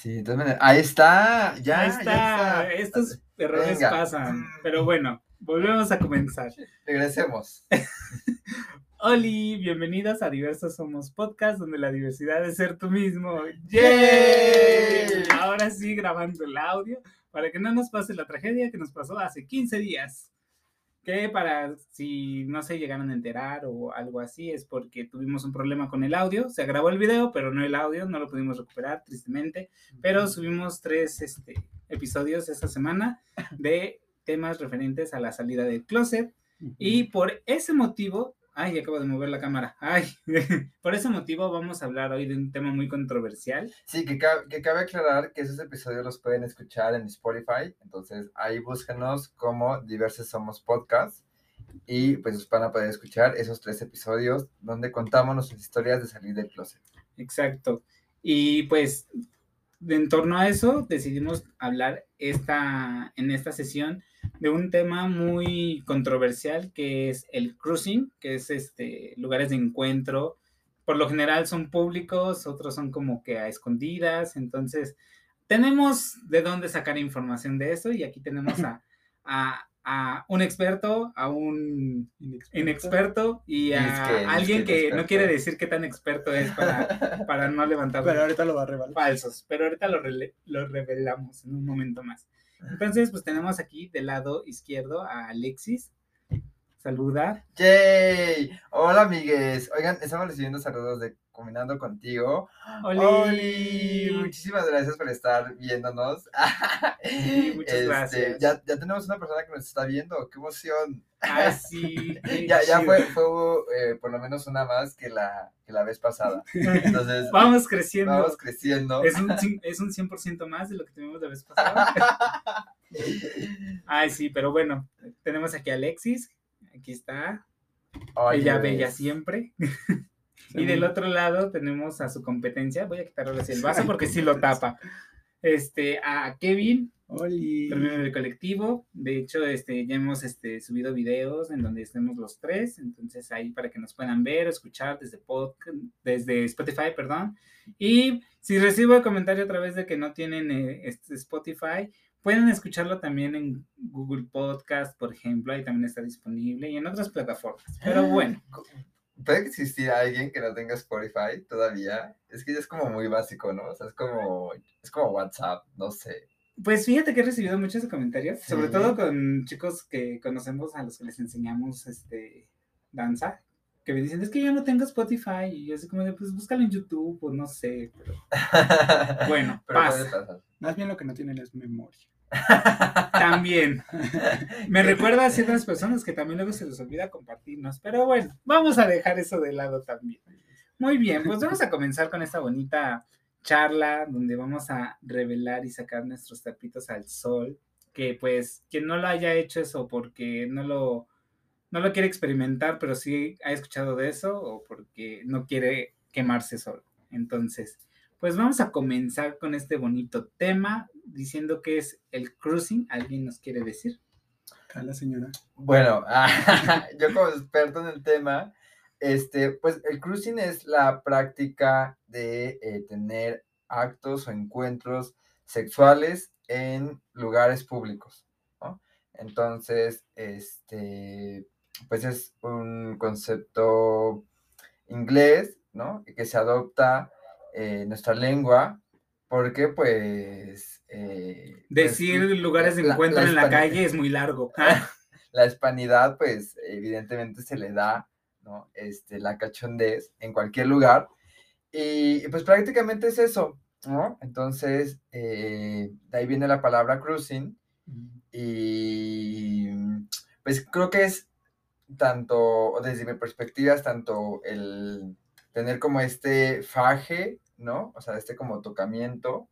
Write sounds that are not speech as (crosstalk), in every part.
Sí, entonces, ahí está, ya, Ahí ya está. Estos errores Venga. pasan. Pero bueno, volvemos a comenzar. Regresemos. (laughs) Oli, bienvenidas a Diversos Somos Podcast, donde la diversidad es ser tú mismo. ¡Yay! ¡Yay! Ahora sí, grabando el audio para que no nos pase la tragedia que nos pasó hace 15 días. Que para si no se llegaron a enterar o algo así, es porque tuvimos un problema con el audio. Se grabó el video, pero no el audio, no lo pudimos recuperar, tristemente. Pero subimos tres este, episodios esta semana (laughs) de temas referentes a la salida del closet. Y por ese motivo, ay, acabo de mover la cámara, ay, (laughs) por ese motivo vamos a hablar hoy de un tema muy controversial. Sí, que, que cabe aclarar que esos episodios los pueden escuchar en Spotify, entonces ahí búscanos como Diversos Somos Podcast y pues van a poder escuchar esos tres episodios donde contamos nuestras historias de salir del closet. Exacto. Y pues, en torno a eso, decidimos hablar esta, en esta sesión de un tema muy controversial que es el cruising, que es este lugares de encuentro. Por lo general son públicos, otros son como que a escondidas. Entonces, tenemos de dónde sacar información de eso y aquí tenemos a, a- a un experto, a un inexperto y a alguien que no quiere decir qué tan experto es para, (laughs) para no levantar Pero ahorita lo va a revelar. falsos, pero ahorita lo, lo revelamos en un momento más. Entonces, pues tenemos aquí del lado izquierdo a Alexis. Saluda. ¡Yay! Hola, amigues. Oigan, estamos recibiendo saludos de Combinando Contigo. ¡Oli! ¡Oli! Muchísimas gracias por estar viéndonos. (laughs) Sí, muchas Este, gracias. Ya, ya tenemos una persona que nos está viendo. ¡Qué emoción! ¡Ay, (laughs) sí! Ya, ya fue, fue eh, por lo menos una más que la, que la vez pasada. (laughs) Entonces, Vamos creciendo. vamos creciendo. Es un, es un 100% más de lo que tuvimos la vez pasada. Ay, sí, pero bueno, tenemos aquí a Alexis. Aquí está. Oye, Ella bella siempre. Y del otro lado tenemos a su competencia. Voy a quitarle el vaso porque sí lo tapa. Este, a Kevin, Oli. del colectivo. De hecho, este, ya hemos este, subido videos en donde estemos los tres. Entonces, ahí para que nos puedan ver o escuchar desde, podcast, desde Spotify, perdón. Y si recibo el comentario a través de que no tienen eh, este Spotify, pueden escucharlo también en Google Podcast, por ejemplo. Ahí también está disponible y en otras plataformas. Pero bueno. ¿Puede existir alguien que no tenga Spotify todavía? Es que ya es como muy básico, ¿no? O sea, es como, es como WhatsApp, no sé. Pues fíjate que he recibido muchos comentarios, sobre todo con chicos que conocemos a los que les enseñamos este danza, que me dicen, es que yo no tengo Spotify, y yo así como de, pues búscalo en YouTube, o no sé, pero (laughs) bueno, Pero pasa. Más bien lo que no tienen es memoria. También. (laughs) Me recuerda a ciertas personas que también luego se les olvida compartirnos, pero bueno, vamos a dejar eso de lado también. Muy bien, pues vamos a comenzar con esta bonita charla donde vamos a revelar y sacar nuestros tapitos al sol, que pues quien no lo haya hecho eso porque no lo no lo quiere experimentar, pero sí ha escuchado de eso o porque no quiere quemarse solo. Entonces, pues vamos a comenzar con este bonito tema diciendo que es el cruising. ¿Alguien nos quiere decir? Acá la señora. Bueno, (laughs) yo como experto en el tema, este, pues el cruising es la práctica de eh, tener actos o encuentros sexuales en lugares públicos, ¿no? Entonces, este, pues es un concepto inglés, ¿no? Que se adopta eh, nuestra lengua porque, pues... eh, pues, Decir lugares de encuentro en la calle es muy largo. (laughs) la hispanidad, pues evidentemente se le da, ¿no? Este, la cachondez en cualquier lugar. Y pues prácticamente es eso, ¿no? Entonces, eh, de ahí viene la palabra cruising. Y pues creo que es tanto, desde mi perspectiva, es tanto el tener como este faje, ¿no? O sea, este como tocamiento,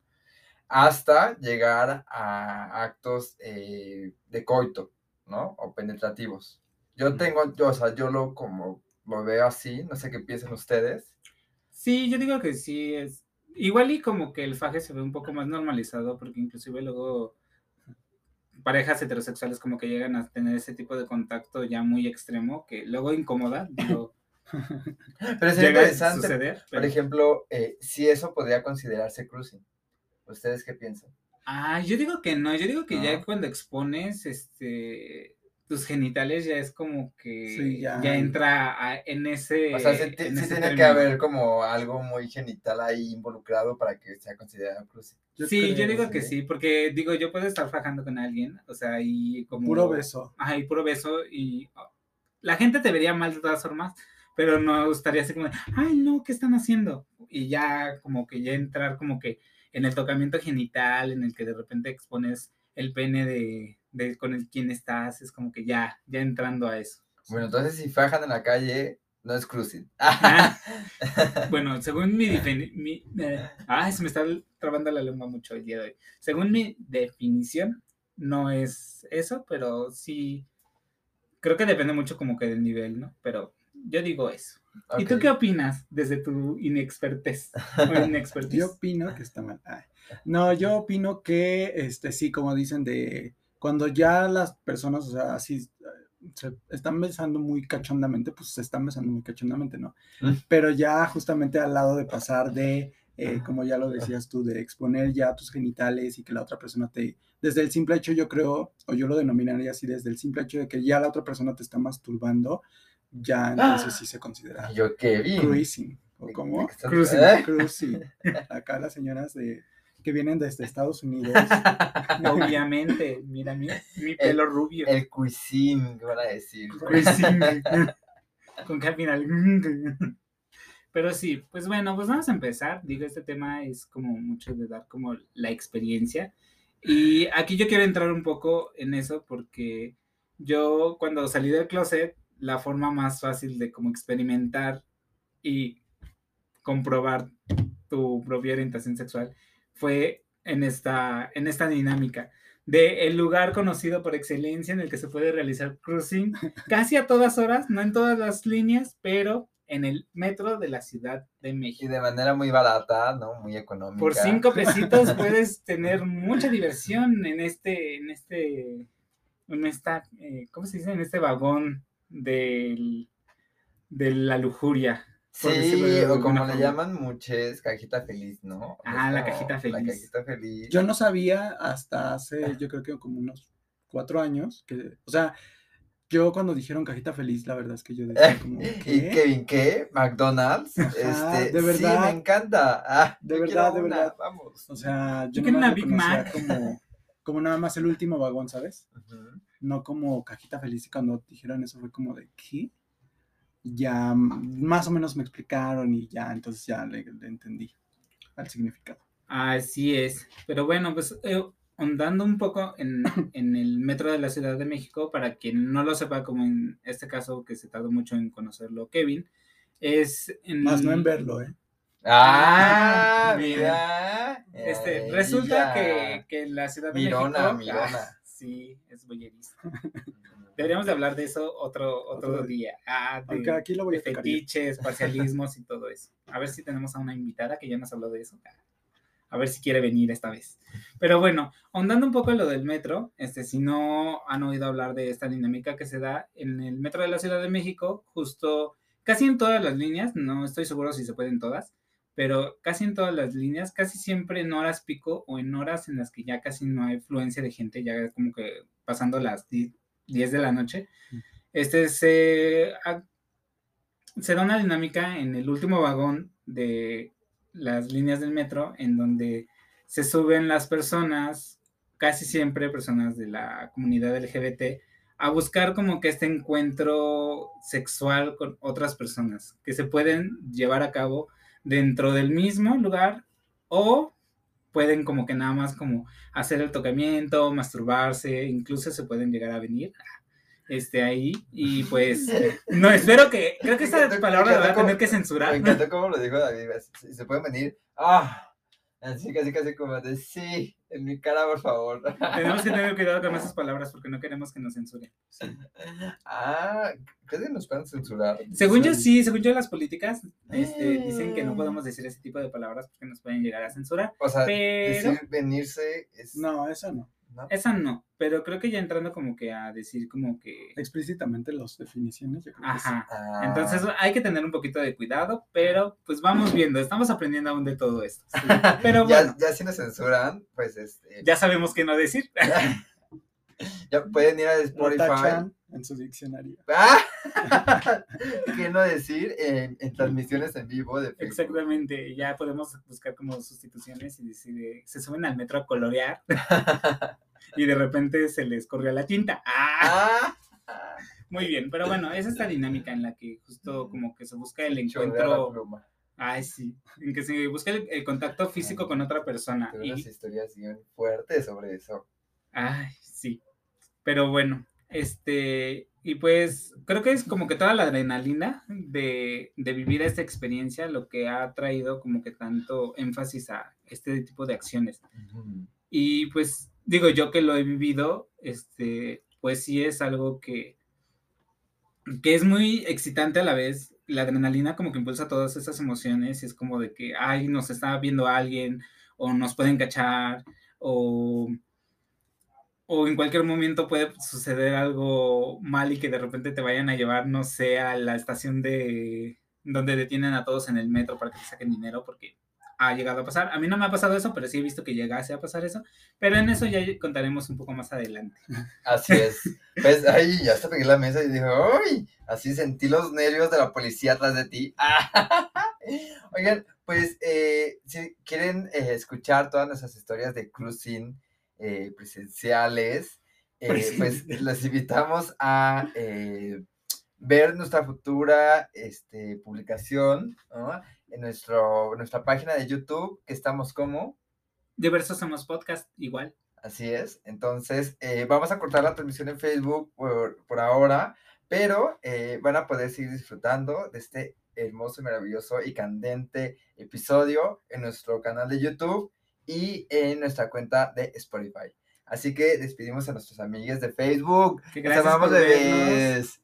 hasta llegar a actos eh, de coito, ¿no? O penetrativos. Yo tengo, yo, o sea, yo lo como lo veo así, no sé qué piensan ustedes. Sí, yo digo que sí es. Igual y como que el faje se ve un poco más normalizado, porque inclusive luego parejas heterosexuales como que llegan a tener ese tipo de contacto ya muy extremo, que luego incomoda, (laughs) digo, Pero es llega a interesante, suceder. por ejemplo, eh, si eso podría considerarse cruising. ¿Ustedes qué piensan? Ah, yo digo que no, yo digo que ya No. cuando expones este tus genitales ya es como que Sí, ya, ya. entra a- en ese O sea, sí, ti- en sí ese tiene que haber como algo muy genital ahí involucrado para que sea considerado cruising. Yo sí, yo digo que sí. sí, porque digo, yo puedo estar fajando con alguien, o sea, y como Puro beso. Ajá, y puro beso y oh, la gente te vería mal de todas formas, pero no gustaría así como, de, ay, no, ¿qué están haciendo? Y ya como que ya entrar como que en el tocamiento genital, en el que de repente expones el pene de, de con el quien estás, es como que ya, ya entrando a eso. Bueno, entonces si fajan en la calle, no es cruising. Ah, (laughs) bueno, (laughs) según mi, mi eh, ay, se me está trabando la lengua mucho el día de hoy. Según mi definición, no es eso, pero sí, creo que depende mucho como que del nivel, ¿no? Pero yo digo eso. ¿Y tú qué opinas desde tu inexpertez? (laughs) Yo opino que está mal. Ay. No, yo opino que, este, sí, como dicen, de cuando ya las personas, o sea, así eh, se están besando muy cachondamente, pues se están besando muy cachondamente, ¿no? Mm. Pero ya justamente al lado de pasar de, eh, como ya lo decías tú, de exponer ya tus genitales y que la otra persona te, desde el simple hecho, yo creo, o yo lo denominaría así, desde el simple hecho de que ya la otra persona te está masturbando, ya entonces sí se considera Yo qué vi. cruising. ¿O cómo? Cruising. ¿Eh? Cruising. Acá las señoras de, que vienen desde Estados Unidos. (laughs) Obviamente, mira mi, mi pelo rubio. El cuisine, ¿qué van a decir? Cruising. (laughs) Con que al final. Pero sí, pues bueno, pues vamos a empezar. Digo, este tema es como mucho de dar como la experiencia. Y aquí yo quiero entrar un poco en eso porque yo cuando salí del closet, la forma más fácil de como experimentar y comprobar tu propia orientación sexual fue en esta, en esta dinámica de el lugar conocido por excelencia en el que se puede realizar cruising (laughs) casi a todas horas, no en todas las líneas, pero en el metro de la Ciudad de Y México. de manera muy barata, ¿no? Muy económica. Por cinco (laughs) pesitos puedes tener mucha diversión en este, en este, en esta, eh, ¿cómo se dice? En este vagón del, de la lujuria. por decirlo de Sí, o como le llaman muchos, cajita feliz, ¿no? Ah, la cajita La feliz. cajita feliz. Yo no sabía hasta hace, yo creo que como unos cuatro años, que, o sea, yo cuando dijeron cajita feliz, la verdad es que yo decía (laughs) como, ¿Y ¿qué? Kevin qué? ¿McDonald's? Ajá, este, de Sí, verdad. me encanta. Ah, De yo verdad, quiero de una, verdad. Vamos. O sea, yo Yo quiero una Big Mac. Como, como nada más el último vagón, ¿sabes? No como cajita feliz. Y cuando dijeron eso fue como de, ¿qué? Ya más o menos me explicaron y ya, entonces ya le, le entendí al significado. Así es. Pero bueno, pues eh, un poco en, (coughs) en el metro de la Ciudad de México, para quien no lo sepa, como en este caso que se tardó mucho en conocerlo, Kevin, es en... Más no en verlo, ¿eh? Ah, Ah, mira. Este, Eh, resulta que, que en la Ciudad de Mirona, México... mirona. Sí, es boyerista. Deberíamos de hablar de eso otro, otro, Otro día. Ah, de, Aunque aquí lo voy de a yo. fetiches, (laughs) parcialismos y todo eso. A ver si tenemos a una invitada que ya nos habló de eso. A ver si quiere venir esta vez. Pero bueno, ahondando un poco en lo del metro, este, si no han oído hablar de esta dinámica que se da en el metro de la Ciudad de México, justo casi en todas las líneas, no estoy seguro si se pueden todas, pero casi en todas las líneas, casi siempre en horas pico o en horas en las que ya casi no hay fluencia de gente, ya como que pasando las di- 10 de la noche, este se, ha- se da una dinámica en el último vagón de las líneas del metro en donde se suben las personas, casi siempre personas de la comunidad LGBT, a buscar como que este encuentro sexual con otras personas que se pueden llevar a cabo dentro del mismo lugar o pueden como que nada más como hacer el tocamiento, masturbarse, incluso se pueden llegar a venir este ahí y pues (laughs) no espero que creo que esta palabra la voy a tener que censurar. Me encantó cómo lo dijo David. Se, se puede venir. Ah, así casi casi como de sí, en mi cara, por favor. Tenemos que tener (laughs) cuidado con esas palabras porque no queremos que nos censuren. Ah, ¿crees que nos pueden censurar? Según yo sí, según yo las políticas este, dicen que no podemos decir ese tipo de palabras porque nos pueden llegar a censurar. O sea, Pero- decir venirse es. No, eso no. ¿No? Esa no, pero creo que ya entrando como que a decir como que... Explícitamente las definiciones, yo creo que sí. Ah, Entonces hay que tener un poquito de cuidado, pero pues vamos viendo, estamos aprendiendo aún de todo esto. sí. (laughs) Pero ya, bueno, ya si nos censuran, pues este, ya sabemos qué no decir. (laughs) ya pueden ir a Spotify. En su diccionario. ¡Ah! (laughs) ¿Qué no decir en, en transmisiones en vivo de Facebook? Exactamente, ya podemos buscar como sustituciones y decir, eh, se suben al metro a colorear (laughs) y de repente se les corrió la tinta. ¡Ah! Ah, Muy bien, pero bueno, es esta dinámica en la que justo como que se busca el encuentro, ay sí, en que se busca el, el contacto físico con otra persona. Tengo Y, unas historias bien fuertes sobre eso. ay, sí, pero bueno, este, y pues creo que es como que toda la adrenalina de, de vivir esta experiencia lo que ha traído como que tanto énfasis a este tipo de acciones. Y pues digo yo que lo he vivido, este, pues sí es algo que, que es muy excitante a la vez. La adrenalina como que impulsa todas esas emociones y es como de que, ay, nos está viendo alguien o nos pueden cachar o, o en cualquier momento puede suceder algo mal y que de repente te vayan a llevar, no sé, a la estación de donde detienen a todos en el metro para que te saquen dinero porque ha llegado a pasar. A mí no me ha pasado eso, pero sí he visto que llegase a pasar eso. Pero en eso ya contaremos un poco más adelante. (laughs) Así es. Pues, ay, ya hasta pegué la mesa y dije, ¡ay! Así sentí los nervios de la policía atrás de ti. (laughs) Oigan, pues, eh, si quieren eh, escuchar todas nuestras historias de cruising eh, presenciales, eh, pues los invitamos a eh, ver nuestra futura este, publicación ¿no? en nuestro, nuestra página de YouTube, que estamos como... Diversos somos podcast, igual. Así es. Entonces, eh, vamos a cortar la transmisión en Facebook por, por ahora, pero van a poder seguir disfrutando de este hermoso, maravilloso y candente episodio en nuestro canal de YouTube y en nuestra cuenta de Spotify. Así que despedimos a nuestros amigos de Facebook. Que ¡Les gracias amamos, por bebés!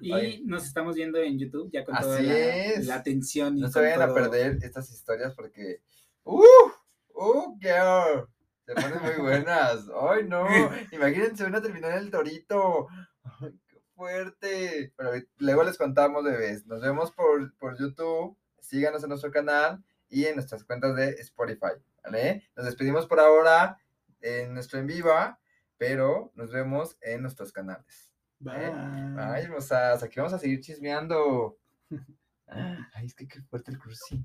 Y Oye. nos estamos viendo en YouTube ya con toda la, atención y No se vayan a perder estas historias porque... ¡Uh! ¡Uh, girl! Se ponen muy buenas. (laughs) ¡Ay, no! (laughs) Imagínense una terminal del Torito. ¡Ay, qué fuerte! Pero luego les contamos, bebés. Nos vemos por, por YouTube. Síganos en nuestro canal y en nuestras cuentas de Spotify. ¿Vale? Nos despedimos por ahora en nuestro en viva, pero nos vemos en nuestros canales. Bye. Ay, hermosas, aquí vamos a seguir chismeando. (laughs) Ay, es que qué fuerte el crucing.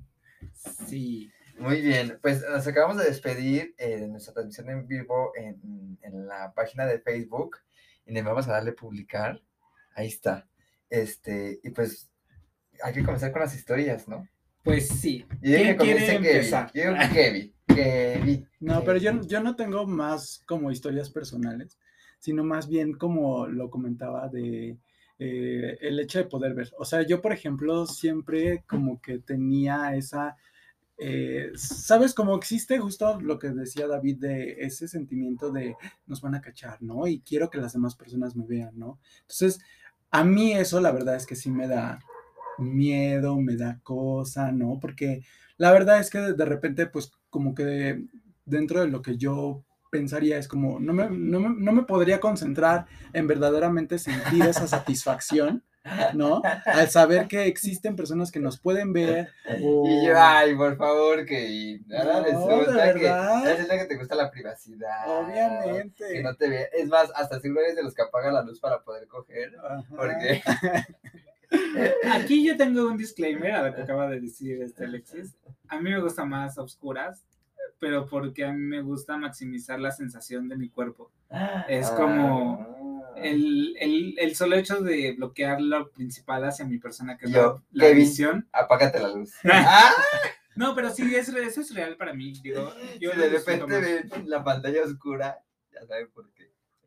Sí. Muy bien, pues nos acabamos de despedir eh, de nuestra transmisión en vivo en, en la página de Facebook y le vamos a darle publicar. Ahí está. Este, y pues hay que comenzar con las historias, ¿no? Pues sí. Y que ¿Quién quiere comience Kevin. Yo digo que. Kevin. No, pero yo, yo no tengo más como historias personales, sino más bien como lo comentaba de eh, el hecho de poder ver. O sea, yo, por ejemplo, siempre como que tenía esa, eh, ¿sabes? Como existe justo lo que decía David de ese sentimiento de nos van a cachar, ¿no? Y quiero que las demás personas me vean, ¿no? Entonces, a mí eso la verdad es que sí me da miedo, me da cosa, ¿no? Porque la verdad es que de repente, pues como que dentro de lo que yo pensaría es como, no me, no me, no me podría concentrar en verdaderamente sentir esa (laughs) satisfacción, ¿no? Al saber que existen personas que nos pueden ver. O... Y yo, ay, por favor, Kevin. Ahora No, resulta que, resulta que te gusta la privacidad. Que Obviamente. no te vea. Es más, hasta seguro eres de los que apaga la luz para poder coger. Ajá. Porque (laughs) (laughs) Aquí yo tengo un disclaimer a lo que acaba de decir este Alexis. A mí me gusta más obscuras, pero porque a mí me gusta maximizar la sensación de mi cuerpo. Es como Ah. El, el, el solo hecho de bloquear lo principal hacia mi persona, que es Yo, la, la Kevin. visión. Apágate la luz. (laughs) ¡Ah! No, pero sí, es, re- eso es real para mí. Digo, (laughs) yo si de repente ven la pantalla oscura, ya saben por qué.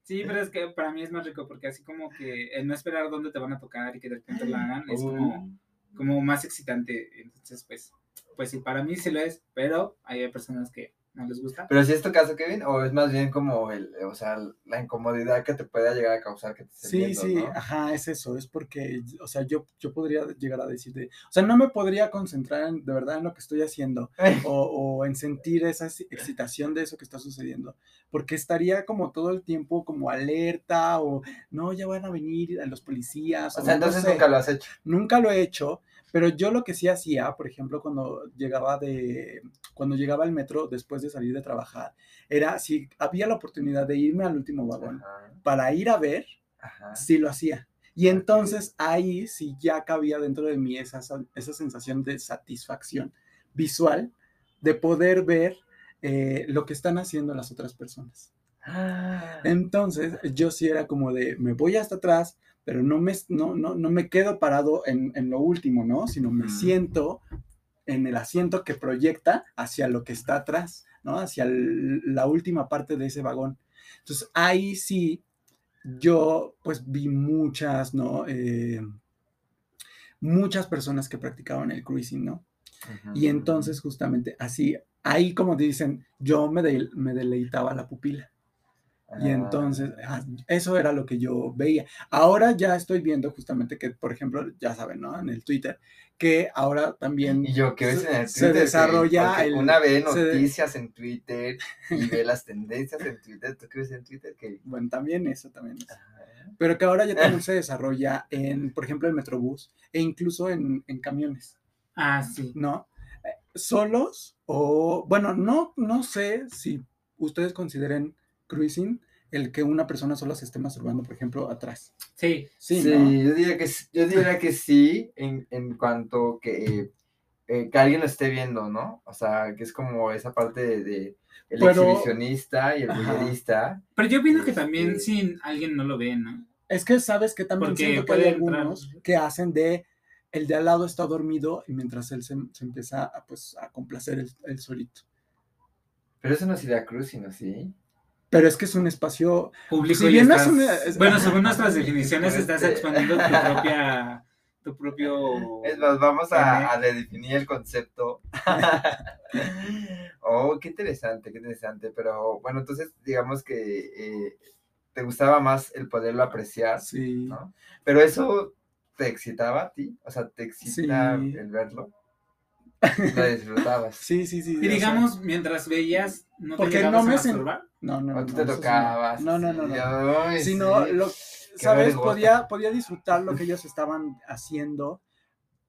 Sí, pero es que para mí es más rico porque así como que el no esperar dónde te van a tocar y que de repente lo hagan es como, Uh, como más excitante. Entonces, pues, pues sí, para mí sí lo es, pero hay personas que no les gusta. Pero si es tu caso, Kevin, o es más bien como el, o sea, la incomodidad que te pueda llegar a causar que te estés Sí, viendo, sí, ¿no? ajá, es eso, es porque, o sea, yo, yo podría llegar a decir de, o sea, no me podría concentrar en- de verdad en lo que estoy haciendo (laughs) o, o en sentir esa ex- excitación de eso que está sucediendo, porque estaría como todo el tiempo como alerta o, no, ya van a venir los policías. O sea, no entonces sé. nunca lo has hecho. Nunca lo he hecho, pero yo lo que sí hacía, por ejemplo, cuando llegaba de, cuando llegaba al metro después de salir de trabajar, era si había la oportunidad de irme al último vagón Ajá, para ir a ver, ajá. sí lo hacía. Y entonces ahí sí ya cabía dentro de mí esa, sa- esa sensación de satisfacción visual de poder ver eh, lo que están haciendo las otras personas. Ah, Entonces, yo sí era como de, me voy hasta atrás, pero no me, no, no, no me quedo parado en, en lo último, ¿no? Sino me siento en el asiento que proyecta hacia lo que está atrás, ¿no? Hacia el- la última parte de ese vagón. Entonces, ahí sí, yo pues vi muchas, ¿no? Eh, muchas personas que practicaban el cruising, ¿no? Y entonces justamente así, ahí como te dicen, yo me, de- me deleitaba la pupila. Y Ah, entonces, ah, eso era lo que yo veía. Ahora ya estoy viendo justamente que, por ejemplo, ya saben, ¿no? En el Twitter, que ahora también Y yo que ves se- en el se Twitter. que- desarrolla el- Una ve se noticias en Twitter y (laughs) ve las tendencias en Twitter. ¿Tú qué ves en Twitter? Que... Bueno, también eso también es. Ajá. Pero que ahora ya también (laughs) se desarrolla en, por ejemplo, en Metrobús e incluso en, en camiones, Ah, sí. ¿no? Eh, Solos o, bueno, no, no sé si ustedes consideren cruising el que una persona sola se esté masturbando, por ejemplo, atrás. Sí. Sí, Sí, ¿no? yo diría que yo diría que sí, en, en cuanto que, eh, que alguien lo esté viendo, ¿no? O sea, que es como esa parte de, de el Pero- exhibicionista y el bullerista. Pero yo pienso que también Este- si alguien no lo ve, ¿no? Es que sabes que también Porque siento que hay entrar- algunos que hacen de el de al lado está dormido y mientras él se, se empieza a, pues, a complacer el, el solito. Pero eso no sería cruising, ¿no? Sí. Pero es que es un espacio. Público Si y bien no es estás- una- es- (laughs) Bueno, según nuestras (laughs) definiciones, Este- estás exponiendo tu (laughs) propia. Tu propio. Es más, vamos a, a redefinir el concepto. oh, qué interesante, qué interesante. Pero bueno, entonces digamos que eh, te gustaba más el poderlo apreciar, Sí. ¿no? Pero eso te excitaba a ti, o sea, te excita Sí. el verlo. Lo disfrutabas. Sí, sí, sí. Y digamos, mientras veías, ¿no Porque no me sen- no, no, no. Te no. tocabas. No, no, no, no. ay, Sino, sí. lo, ¿sabes? Podía, podía disfrutar lo que ellos estaban haciendo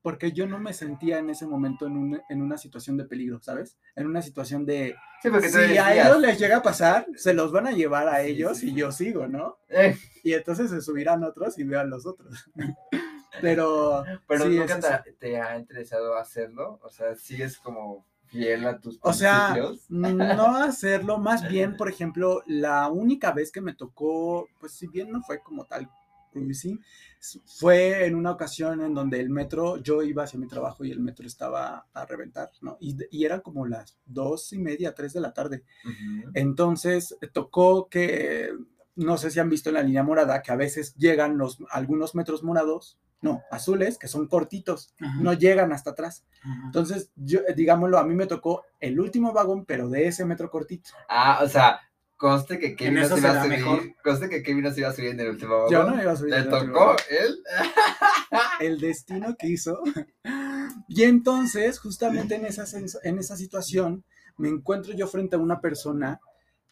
porque yo no me sentía en ese momento en, un- en una situación de peligro, ¿sabes? En una situación de, Sí, porque si a ellos les llega a pasar, se los van a llevar a Sí, ellos sí, y sí. yo sigo, ¿no? "Eh", Y entonces se subirán otros y vean los otros. (laughs) Pero, pero sí, nunca es eso. te, te ha interesado hacerlo. O sea, sigues como fiel a tus O sea, no (laughs) hacerlo, más bien, por ejemplo, la única vez que me tocó, pues si bien no fue como tal cruising, fue en una ocasión en donde el metro, yo iba hacia mi trabajo y el metro estaba a reventar, ¿no? Y, y eran como las dos y media, tres de la tarde. Entonces tocó que, no sé si han visto en la línea morada, que a veces llegan los, algunos metros morados, no, azules, que son cortitos, Ajá, no llegan hasta atrás. ajá. Entonces, yo, eh, digámoslo, a mí me tocó el último vagón, pero de ese metro cortito. Ah, o sea, conste que Kevin no eso se iba a subir. mejor. Conste que Kevin no se iba a subir en el último vagón. Yo no iba a subir. Le último tocó él. (laughs) (laughs) El destino quiso. Y entonces, justamente en esa, en esa situación, me encuentro yo frente a una persona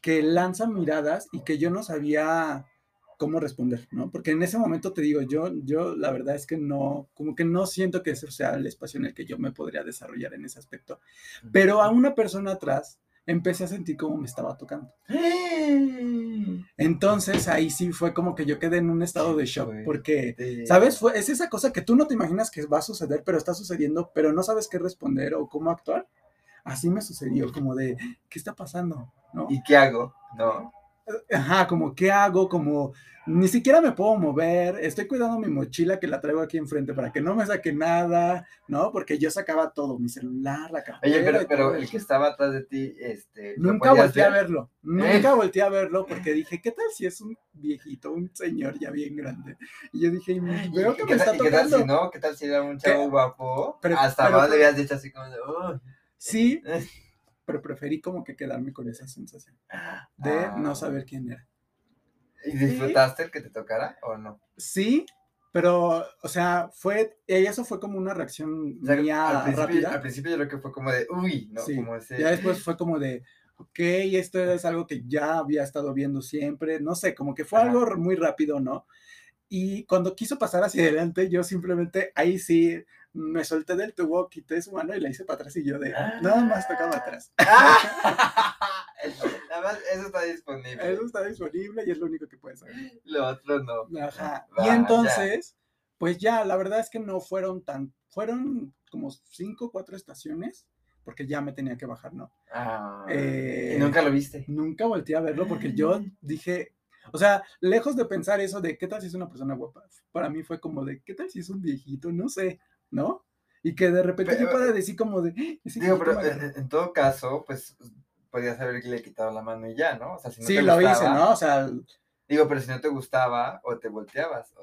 que lanza miradas y que yo no sabía cómo responder, ¿no? Porque en ese momento te digo, yo, yo la verdad es que no, como que no siento que ese sea el espacio en el que yo me podría desarrollar en ese aspecto. Pero a una persona atrás empecé a sentir cómo me estaba tocando. Entonces ahí sí fue como que yo quedé en un estado de shock, porque. ¿sabes? Fue, es esa cosa que tú no te imaginas que va a suceder, pero está sucediendo, pero no sabes qué responder o cómo actuar. Así me sucedió, como de, ¿qué está pasando? ¿No? ¿Y qué hago? No. Ajá, como, ¿qué hago? Como, ni siquiera me puedo mover, estoy cuidando mi mochila que la traigo aquí enfrente para que no me saque nada, ¿no? Porque yo sacaba todo, mi celular, la cartera. Oye, pero, pero el que estaba atrás de ti, este. ¿lo Nunca volteé a ver? verlo, nunca Eh. volteé a verlo porque dije, ¿qué tal si es un viejito, un señor ya bien grande? Y yo dije, ¿Y veo que qué me tal- está y qué tal tocando. si no? ¿Qué tal si era un chavo ¿Qué? guapo? Pero- Hasta pero- más le habías dicho así como de. "Uy". Sí, pero preferí como que quedarme con esa sensación de Ah. no saber quién era. ¿Y disfrutaste el que te tocara o no? Sí, pero, o sea, fue, y eso fue como una reacción O sea, mía al, principio, rápida. al principio yo creo que fue como de, uy, ¿no? Sí, Como ese... Ya después fue como de, ok, esto es algo que ya había estado viendo siempre, no sé, como que fue Ajá. algo muy rápido, ¿no? Y cuando quiso pasar hacia adelante, yo simplemente ahí sí me solté del tubo, quité su mano y la hice para atrás y yo de, nada más tocaba atrás. (laughs) Nada más, eso está disponible. Eso está disponible y es lo único que puedes hacer. Lo otro no. Ajá. Y entonces, pues ya, la verdad es que no fueron tan, fueron como cinco o cuatro estaciones, porque ya me tenía que bajar, ¿no? Ah, Eh, ¿Y nunca lo viste? Nunca volteé a verlo porque yo dije, o sea, lejos de pensar eso de qué tal si es una persona guapa, para mí fue como de qué tal si es un viejito, no sé, ¿no? Y que de repente yo Pero- para decir como de, "Ah, ese Digo, pero en, agarró". en todo caso, pues podías haberle quitado la mano y ya, ¿no? O sea, si no sí, te lo hice, ¿no? O sea, Digo, pero si no te gustaba o te volteabas. o sea,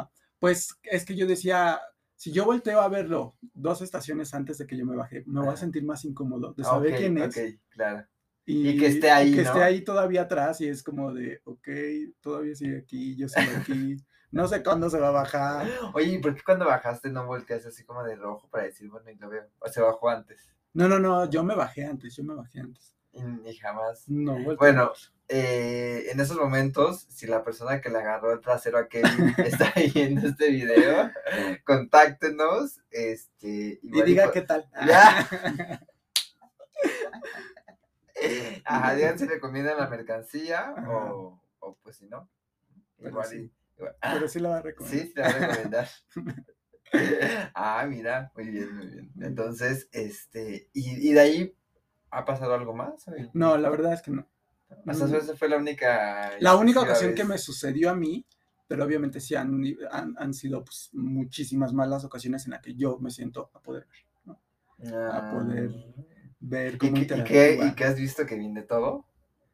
ah, pues es que yo decía, si yo volteo a verlo dos estaciones antes de que yo me baje, me voy a sentir más incómodo de saber quién es. Ok, claro. Y, Y que esté ahí, que ¿no? esté ahí todavía atrás y es como de, ok, todavía sigue aquí, yo sigo aquí, (laughs) no sé cuándo se va a bajar. Oye, ¿y por qué cuando bajaste no volteas así como de rojo para decir, bueno, y lo veo? O se bajó antes. No, no, no, yo me bajé antes, yo me bajé antes. Y, y jamás. No, volteé. Bueno, eh, en esos momentos, si la persona que le agarró el trasero a Kevin (laughs) está viendo este video, contáctenos. Este, y diga qué tal. (laughs) Ya. (laughs) Ajá, digan si recomiendan la mercancía Ajá. o, o pues si no. Pero Igual sí. y- Pero sí lo va a recomendar. Sí, te va a recomendar. (laughs) ah, mira, muy bien, muy bien. Entonces, este, y, y de ahí ha pasado algo más. ¿O- No, la verdad es que no. O sea, Mm. esa fue la única. La única ocasión que vez. me sucedió a mí, pero obviamente sí han, han, han sido pues, muchísimas malas ocasiones en las que yo me siento a poder ver, a poder ver ¿Y cómo qué, y, qué, ¿Y qué has visto que viene de todo?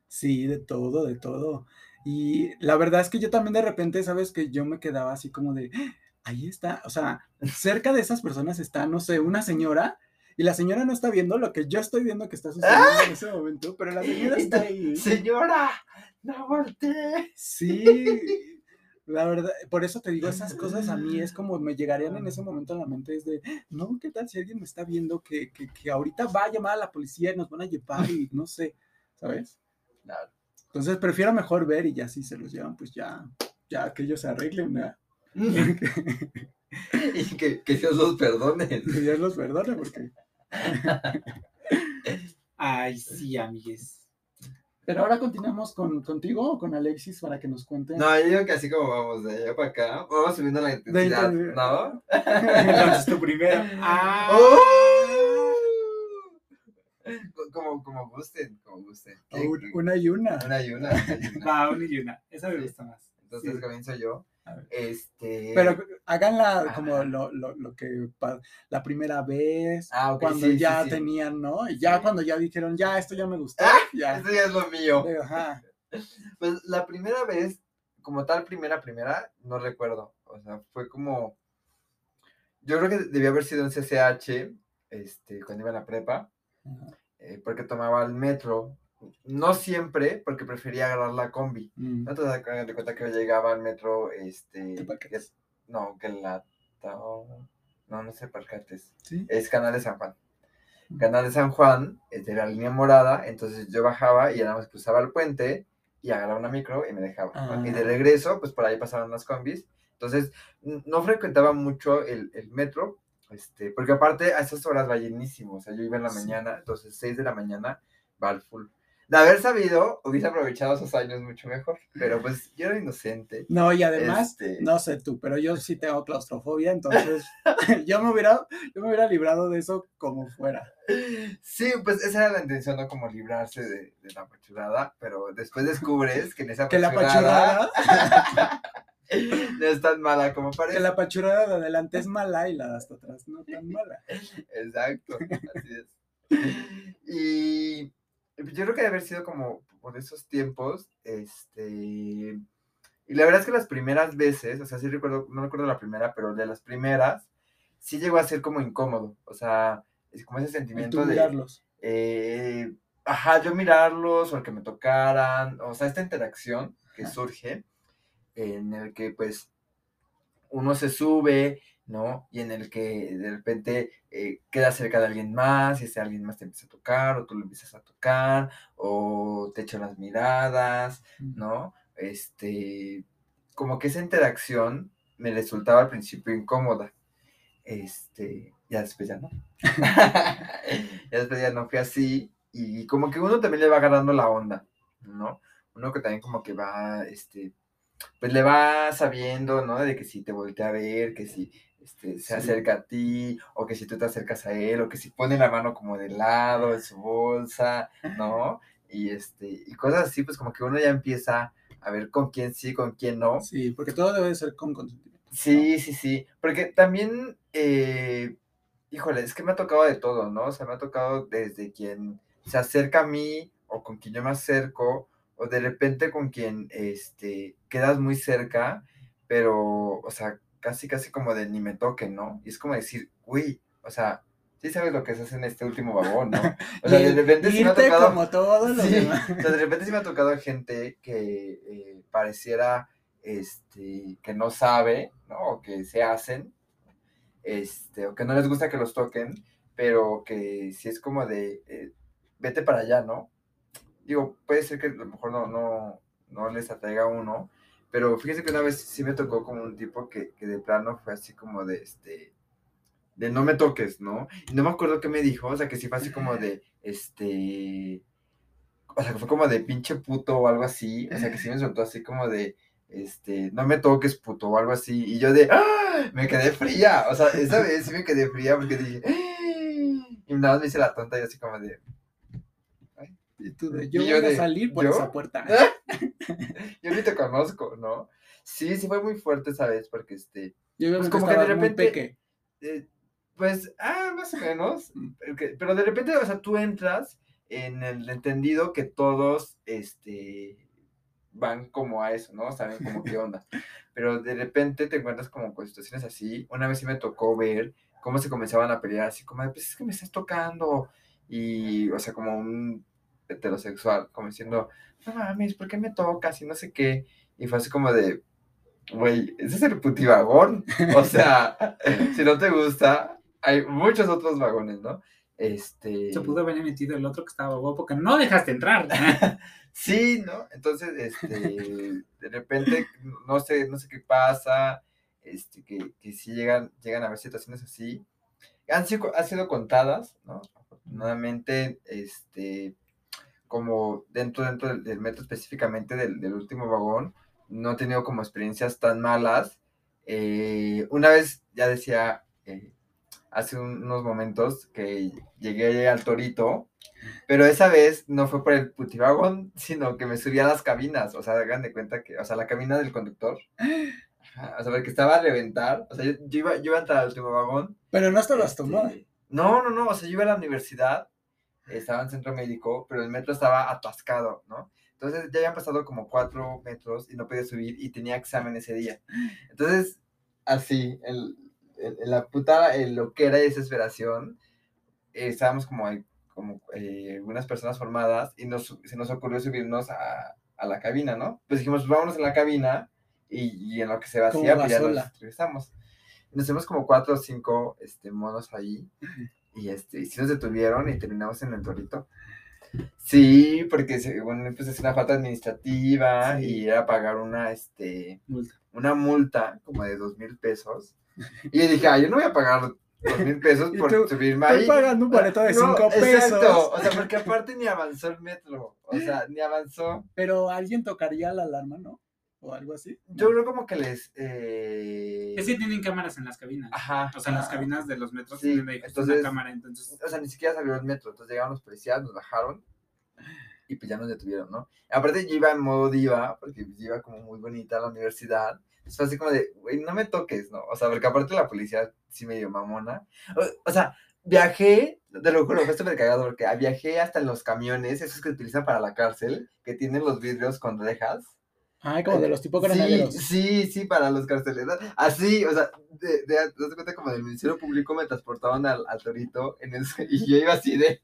Sí, de todo, de todo. Y la verdad es que yo también de repente, sabes que yo me quedaba así como de, "Ah, ahí está, o sea, cerca de esas personas está, no sé, una señora, y la señora no está viendo lo que yo estoy viendo que está sucediendo en ese momento, pero la señora está ahí. Señora, no volteé. Sí, la verdad, por eso te digo, esas cosas a mí es (laughs) como me llegarían en ese momento a la mente, es de, no, ¿qué tal si alguien me está viendo que, que, que ahorita va a llamar a la policía y nos van a llevar y no sé, ¿sabes? Claro. Entonces prefiero mejor ver y ya si se los llevan, pues ya, ya que ellos se arreglen, ¿verdad? (laughs) y que, que Dios los perdone. (laughs) que Dios los perdone, porque... (laughs) Ay, sí, amigues. Pero ahora continuamos con, contigo o con Alexis para que nos cuente. No, yo digo que así como vamos de allá para acá, vamos subiendo la intensidad. ¿no? Entonces tú primero. Ah. ¡Oh! Como, como gusten, como gusten. O un- una y una. Una y una. (laughs) Va, una y una. Esa me gusta más. Entonces Sí. comienzo yo. Este. Pero háganla Ah. como lo, lo, lo que la primera vez, Ah, ok, cuando sí, ya sí. tenían, ¿no? Y ya cuando ya dijeron, ya, esto ya me gustó, Ah, ya. Esto ya es lo mío. Eh, Ajá. (laughs) Pues la primera vez, como tal, primera, primera, no recuerdo. O sea, fue como. Yo creo que debió haber sido en CCH, este, cuando iba a la prepa. Eh, porque tomaba el metro. No siempre, porque prefería agarrar la combi. Mm. ¿No te das cuenta que yo llegaba al metro, este. Que- no, que la. No, no sé, Parcates. Sí. Es Canal de San Juan. Ujú. Canal de San Juan es de la línea morada, entonces yo bajaba y nada más cruzaba el puente y agarraba una micro y me dejaba. ¿no? Y de Ah. regreso, pues por ahí pasaban las combis. Entonces, no frecuentaba mucho el, el metro, este, porque aparte a esas horas va llenísimo. O sea, yo iba en la Sí. mañana, entonces 6 de la mañana va al full. De haber sabido, hubiese aprovechado esos años mucho mejor. Pero pues yo era inocente. No, y además, Este, no sé tú, pero yo sí tengo (laughs) claustrofobia, entonces (laughs) yo me hubiera, yo me hubiera librado de eso como fuera. Sí, pues esa era la intención, ¿no? Como librarse de, de la apachurrada, pero después descubres que en esa Que la apachurrada, (laughs) (laughs) no es tan mala como parece. que la apachurrada de adelante es mala y la de hasta atrás no tan mala. Exacto, así es. Y pues, yo creo que debe haber sido como por esos tiempos, este... Y la verdad es que las primeras veces, o sea, sí recuerdo, no recuerdo la primera, pero de las primeras, sí llegó a ser como incómodo, o sea, es como ese sentimiento de... mirarlos. eh, ajá, yo mirarlos o que me tocaran, o sea, esta interacción que surge en el que pues uno se sube, ¿no? Y en el que de repente eh, queda cerca de alguien más y ese alguien más te empieza a tocar o tú lo empiezas a tocar o te echan las miradas, ¿no? Este, como que esa interacción me resultaba al principio incómoda. Este, ya después ya no. (laughs) ya después ya no fue así. Y como que uno también le va agarrando la onda, ¿no? Uno que también como que va, este, pues le va sabiendo, ¿no? De que si te voltea a ver, que si este, se acerca a ti, o que si tú te acercas a él, o que si pone la mano como de lado en su bolsa, ¿no? Y este, y cosas así, pues como que uno ya empieza a ver con quién sí, con quién no. Sí, porque todo debe ser con consentimiento. Sí, sí, sí. Porque también, eh, híjole, es que me ha tocado de todo, ¿no? O sea, me ha tocado desde quien se acerca a mí o con quien yo me acerco, o de repente con quien este, quedas muy cerca, pero, o sea, casi, casi como de ni me toque, ¿no? Y es como decir, uy, o sea, sí sabes lo que se hace en este último vagón, ¿no? (laughs) O sea, de repente sí me ha tocado. Como todos los sí, demás. o sea, de repente sí me ha tocado gente que eh, pareciera este, que no sabe, ¿no? O que se hacen, este, o que no les gusta que los toquen, pero que sí es como de, eh, vete para allá, ¿no? Digo, puede ser que a lo mejor no, no, no les atraiga a uno, pero fíjese que una vez sí me tocó como un tipo que, que de plano fue así como de, este, de no me toques, ¿no? Y no me acuerdo qué me dijo, o sea, que sí fue así como de, este, o sea, que fue como de pinche puto o algo así, o sea, que sí me soltó así como de, este, no me toques puto o algo así, y yo de, ¡ah! Me quedé fría, o sea, esa vez sí me quedé fría porque dije, ¡Ah! y nada más me hice la tonta y así como de, Y tú de, yo, Y yo voy de, a salir por ¿yo? esa puerta. (laughs) (laughs) yo ni te conozco, ¿no? Sí, sí fue muy fuerte esa vez porque, este, Yo obviamente como que de repente- eh, pues, ah, más o menos. (laughs) Mm. Pero de repente, o sea, tú entras en el entendido que todos, este, van como a eso, ¿no? Saben como qué onda. Pero de repente te encuentras como con situaciones así. Una vez sí me tocó ver cómo se comenzaban a pelear, así como, pues es que me estás tocando. Y, o sea, como un heterosexual, como diciendo, no mames, ¿por qué me tocas? Y no sé qué. Y fue así como de, güey, ese es el putivagón. (laughs) O sea, si no te gusta, hay muchos otros vagones, ¿no? Este. Se pudo haber metido el otro que estaba guapo, que no dejaste entrar. (laughs) Sí, ¿no? Entonces, este, de repente, no sé, no sé qué pasa, este, que, que sí llegan, llegan a haber situaciones así. Han sido, han sido contadas, ¿no? Afortunadamente, este, como dentro, dentro del, del metro específicamente del, del último vagón, no he tenido como experiencias tan malas. Eh, una vez, ya decía, eh, hace un- unos momentos que llegué al Torito, pero esa vez no fue por el putivagón, (laughs) sino que me subí a las cabinas. O sea, hagan de cuenta que, o sea, la cabina del conductor. Ajá, o sea, porque estaba a reventar. O sea, yo, yo iba, yo iba a entrar al último vagón. Pero no estabas este, tomada. No, no, no. O sea, yo iba a la universidad, estaba en centro médico, pero el metro estaba atascado, ¿no? Entonces ya habían pasado como cuatro metros y no podía subir y tenía examen ese día. Entonces, así, el, el- la puta el, lo que era desesperación, eh, estábamos como, como eh, algunas personas formadas y nos, se nos ocurrió subirnos a, a la cabina, ¿no? Pues dijimos, vámonos en la cabina y, y en lo que se vacía, pues ya nos regresamos. Nos hicimos como cuatro o cinco este, monos ahí y este, y sí nos detuvieron y terminamos en el torito. Sí, porque según pues es una falta administrativa Sí. y era pagar una, este, Multa. una multa como de dos mil pesos. Y yo dije, ah, yo no voy a pagar dos mil pesos (laughs) por tú, subirme Estoy ahí. pagando un boleto de (laughs) No, 5 pesos. Exacto, o sea, porque aparte ni avanzó el metro, o sea, ni avanzó. Pero alguien tocaría la alarma, ¿no? O algo así. Yo creo como que les... Eh... Es que tienen cámaras en las cabinas. Ajá. O sea, en las cabinas de los metros Sí, tienen ahí entonces- una cámara, entonces o sea, ni siquiera salió el metro. Entonces llegaron los policías, nos bajaron y pues ya nos detuvieron, ¿no? Aparte yo iba en modo diva, porque pues, iba como muy bonita a la universidad. Entonces fue así como de, güey, no me toques, ¿no? O sea, porque aparte la policía sí me dio mamona. O, o sea, viajé, te lo juro, fue súper cagado porque viajé hasta en los camiones, esos que utilizan para la cárcel, que tienen los vidrios con rejas. Ay, como de los tipos Sí, granaderos. Sí, sí, para los carceleros. Así, o sea, de, de, de cuenta como del Ministerio Público me transportaban al, al torito en (laughs) y yo iba así de.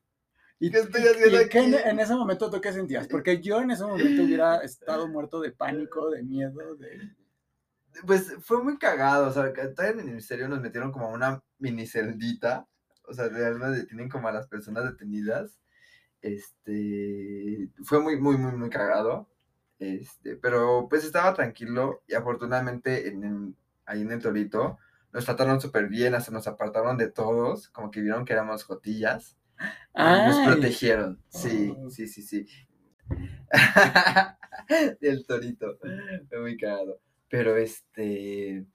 ¿Y ¿Qué estoy haciendo y qué en, aquí? en ese momento tú qué sentías? Porque yo en ese momento hubiera estado muerto de pánico, de miedo, de... Pues fue muy cagado, o sea, todavía en el ministerio nos metieron como una mini celdita, o sea, de verdad detienen como a las personas detenidas. Este, fue muy, muy, muy, muy cagado. Este, pero pues estaba tranquilo y afortunadamente en ahí en el Torito nos trataron súper bien, hasta nos apartaron de todos, como que vieron que éramos jotillas. y Nos Ay. protegieron, sí, Oh. sí, sí, sí. (laughs) Del torito, fue muy cagado. Pero este,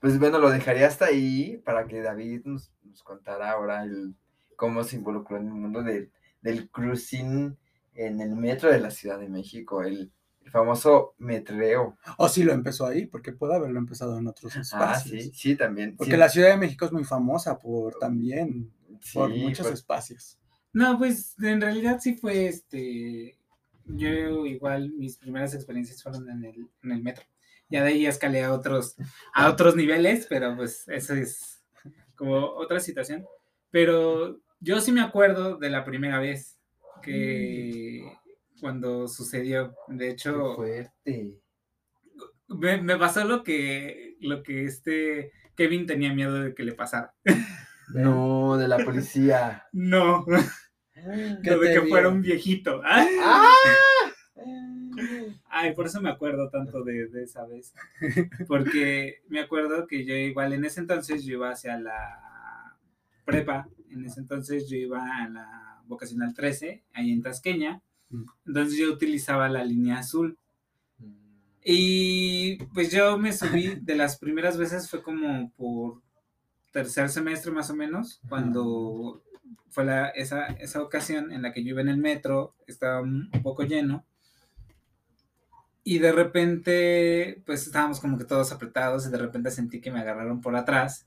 pues bueno, lo dejaría hasta ahí para que David nos, nos contara ahora el, cómo se involucró en el mundo del, del cruising en el metro de la Ciudad de México, el, el famoso metreo. O sí lo empezó ahí, porque puede haberlo empezado en otros Ah, espacios. sí, sí, también. Porque sí, la Ciudad de México es muy famosa por también, por sí, muchos por- espacios. No, pues en realidad sí fue este. Yo igual mis primeras experiencias fueron en el, en el metro. Ya de ahí escalé a otros, a otros niveles, pero pues eso es como otra situación. Pero yo sí me acuerdo de la primera vez que cuando sucedió. De qué hecho, fuerte. me, me pasó lo que, lo que este Kevin tenía miedo de que le pasara. (laughs) No, de la policía. (laughs) No, ¿Qué lo de que vio? fuera un viejito. ¡Ah! (laughs) ¡Ah! Ay, por eso me acuerdo tanto de, de esa vez. Porque me acuerdo que yo igual en ese entonces yo iba hacia la prepa. En ese entonces yo iba a la vocacional 13, ahí en Tasqueña. Mm. Entonces yo utilizaba la línea azul. Y pues yo me subí, de las primeras veces fue como por tercer semestre más o menos, cuando fue la, esa, esa ocasión en la que yo iba en el metro, estaba un poco lleno. Y de repente, pues estábamos como que todos apretados y de repente sentí que me agarraron por atrás.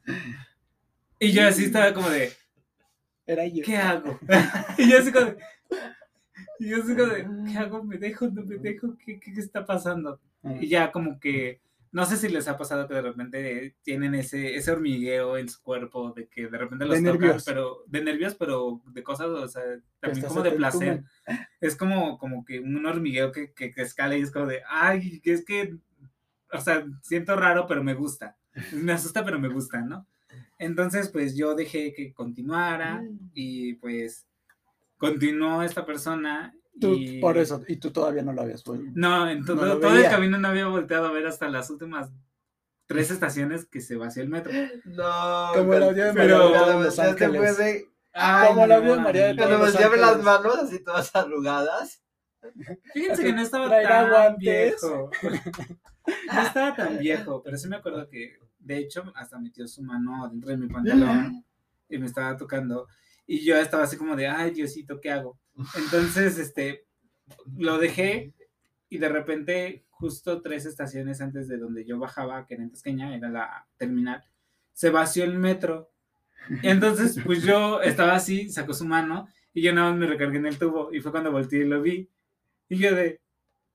Y yo así estaba como de, Era yo. ¿qué hago? (laughs) (laughs) y yo así como de, y yo como de, ¿qué hago? ¿Me dejo? ¿No me dejo? ¿Qué, qué, qué está pasando? Ah. Y ya como que, no sé si les ha pasado que de repente tienen ese, ese hormigueo en su cuerpo, de que de repente los De tocan, nervios. pero de nervios, pero de cosas, o sea, también como de placer. Es como, como que un hormigueo que, que, que escala y es como de, ay, que es que, o sea, siento raro, pero me gusta. Me asusta, pero me gusta, ¿no? Entonces, pues yo dejé que continuara y pues continuó esta persona. Tú, y... Por eso, y tú todavía no lo habías vuelto. No, en todo, No todo el camino no había volteado a ver hasta las últimas tres estaciones que se vació el metro. (gasps) No. Como el audio de María pero de Los Ángeles. de- Ay, Como el audio de María de. Cuando Los volteaba las manos así todas arrugadas. Fíjense que no estaba tan guantes. viejo. (laughs) No estaba tan viejo, pero sí me acuerdo que, de hecho, hasta metió su mano adentro de mi (gasps) pantalón y me estaba tocando. Y yo estaba así como de, ay, Diosito, ¿qué hago? Entonces, este, lo dejé y de repente, justo tres estaciones antes de donde yo bajaba, que era en Tasqueña, era la terminal, se vació el metro. Y entonces, pues yo estaba así, sacó su mano y yo nada más me recargué en el tubo y fue cuando volteé y lo vi. Y yo de,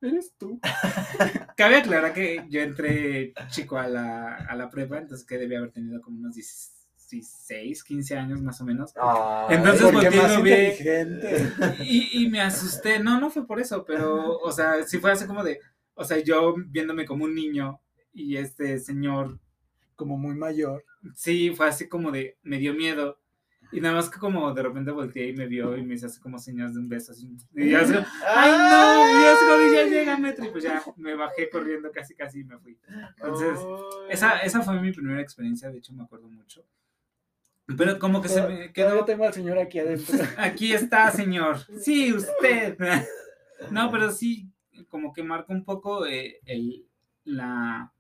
Eres tú. (laughs) Cabe aclarar que yo entré chico a la, a la prepa, entonces que debía haber tenido como unos 16, 15 años más o menos. Ay, Entonces, volteé y. Y, me asusté, no, no fue por eso, pero, o sea, sí fue así como de, o sea, yo viéndome como un niño y este señor, Como muy mayor. sí, fue así como de, me dio miedo. Y nada más que como de repente volteé y me vio y me hizo así como señas de un beso. Así, y yo así, ¡ay no! Así como, ya llega metro y pues ya me bajé corriendo casi casi y me fui. Entonces, Esa, esa fue mi primera experiencia, de hecho me acuerdo mucho. Pero como que se me quedó... tengo al señor aquí adentro. (laughs) Aquí está, señor. Sí, (laughs) usted. (laughs) No, pero sí, como que marcó un poco eh, el, la...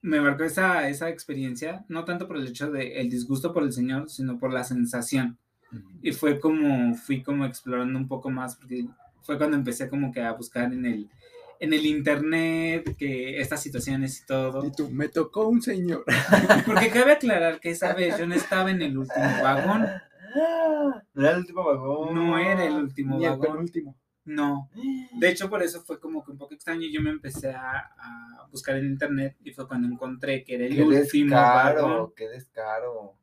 Me marcó esa, esa experiencia, no tanto por el hecho de el disgusto por el señor, sino por la sensación. Y fue como, fui como explorando un poco más, porque fue cuando empecé como que a buscar en el, en el internet, que estas situaciones y todo. Y tú, me tocó un señor. (laughs) Porque cabe aclarar que esa vez yo no estaba en el último vagón. No era el último vagón. No era el último Ni el vagón. penúltimo. No. (gasps) De hecho, por eso fue como que un poco extraño. Yo me empecé a, a buscar en internet y fue cuando encontré que era el Qué último vagón. descaro, qué descaro.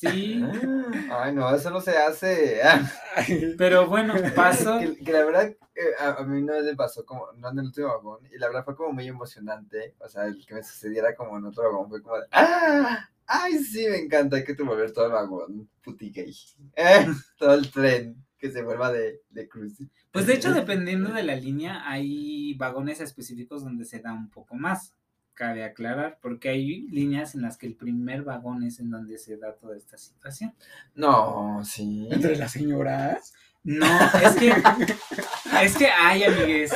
Sí, Ay, no, eso no se hace. (laughs) pero bueno, pasó. que, que la verdad, eh, a, a mí una vez me pasó como, no en el último vagón, y la verdad fue como muy emocionante. O sea, el que me sucediera como en otro vagón fue como de, ¡ah! ¡Ay, sí, me encanta! Hay que volver todo el vagón, puti gay. Eh, (laughs) todo el tren que se vuelva de, de cruising. Pues de hecho, (laughs) dependiendo de la línea, hay vagones específicos donde se da un poco más. Cabe aclarar, porque hay líneas en las que el primer vagón es en donde se da toda esta situación. No, sí. Entre las señoras. No, es que, es que hay, amigues.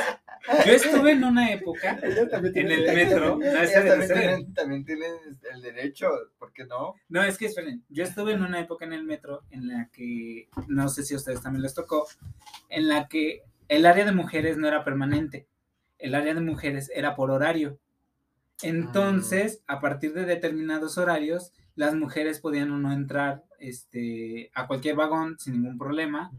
Yo estuve en una época (laughs) en el metro. No, esperen, también tienen el derecho, ¿por qué no? No, es que esperen, yo estuve en una época en el metro en la que, no sé si a ustedes también les tocó, en la que el área de mujeres no era permanente, el área de mujeres era por horario. Entonces, a partir de determinados horarios, las mujeres podían o no entrar este, a cualquier vagón sin ningún problema,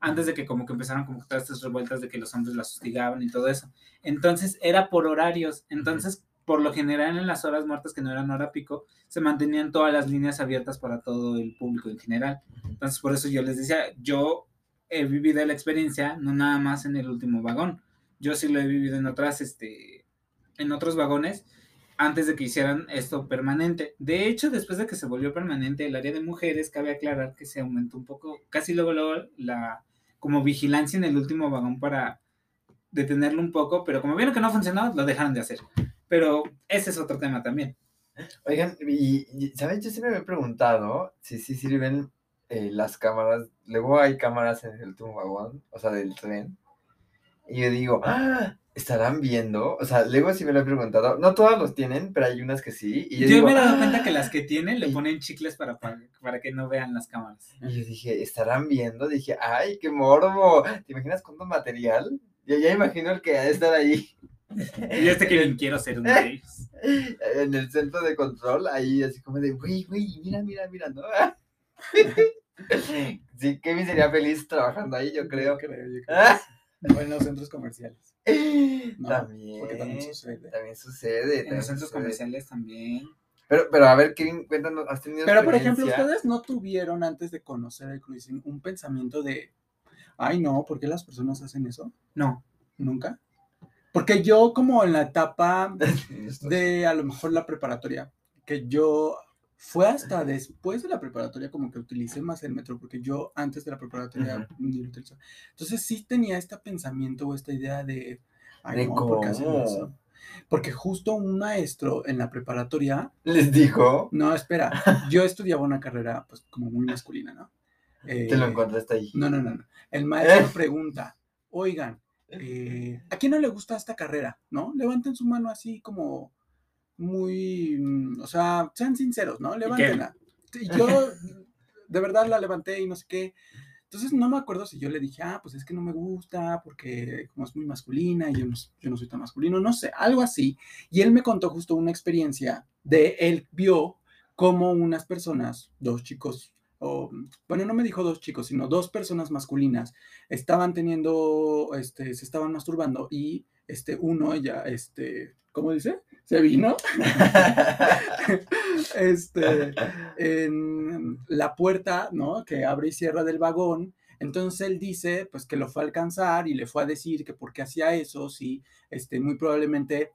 antes de que como que empezaran como todas estas revueltas de que los hombres las hostigaban y todo eso. Entonces, era por horarios. Entonces, por lo general en las horas muertas que no eran hora pico, se mantenían todas las líneas abiertas para todo el público en general. Entonces, por eso yo les decía, yo he vivido la experiencia, no nada más en el último vagón. Yo sí lo he vivido en otras, este, en otros vagones, antes de que hicieran esto permanente. De hecho, después de que se volvió permanente el área de mujeres, cabe aclarar que se aumentó un poco, casi luego, luego la como vigilancia en el último vagón para detenerlo un poco, pero como vieron que no funcionó, lo dejaron de hacer. Pero ese es otro tema también. Oigan, y, y. Yo siempre me he preguntado si sí sirven eh, las cámaras. Luego hay cámaras en el último vagón, o sea, del tren. Y yo digo, ¡ah! ¿Estarán viendo? O sea, luego sí me lo he preguntado. No todas los tienen, pero hay unas que sí. Y yo, Yo, digo, me he dado ¡ah! cuenta que las que tienen le ponen chicles para, para, que no vean las cámaras. Y yo dije, ¿estarán viendo? Dije, ¡ay, qué morbo! ¿Te imaginas cuánto material? Ya, ya imagino el que ha de estar ahí. Y yo este que (laughs) quiero ser uno de ellos. en el centro de control, ahí así como de, güey, güey, mira, mira, mira, ¿no? (laughs) sí, Kevin sería feliz trabajando ahí, yo creo. Yo creo, yo creo. Ah. O en los centros comerciales. (laughs) No, también, Porque también sucede. también sucede. En también los centros sucede. comerciales también. Pero, pero a ver, Kevin, cuéntanos, ¿has tenido Pero, por ejemplo, ustedes no tuvieron antes de conocer el cruising un pensamiento de, ay, no, ¿por qué las personas hacen eso? No. Nunca. Porque yo como en la etapa (laughs) de a lo mejor la preparatoria, que yo fue hasta después de la preparatoria como que utilicé más el metro, porque yo antes de la preparatoria ni lo utilizaba. Entonces sí tenía este pensamiento o esta idea de, ay, ¿De no, ¿por qué hacen eso? Porque justo un maestro en la preparatoria, Les dijo, no, espera, yo estudiaba una carrera pues como muy masculina, ¿no? te lo Eh, encontraste ahí. no, no, no, no. El maestro ¿Eh? pregunta, oigan, eh, ¿a quién no le gusta esta carrera? ¿No? Levanten su mano así como muy, mm, o sea, sean sinceros, ¿no? Levántenla. Yo de verdad la levanté y no sé qué. Entonces no me acuerdo si yo le dije, ah, pues es que no me gusta porque como es muy masculina y yo no, yo no soy tan masculino, no sé, algo así. Y él me contó justo una experiencia de él vio cómo unas personas, dos chicos, o, bueno, no me dijo dos chicos, sino dos personas masculinas, estaban teniendo, este, se estaban masturbando y este, uno ya, este, ¿cómo dice? Se vino. (laughs) este, en la puerta, ¿no? Que abre y cierra del vagón. Entonces él dice, pues que lo fue a alcanzar y le fue a decir que por qué hacía eso, si, este, muy probablemente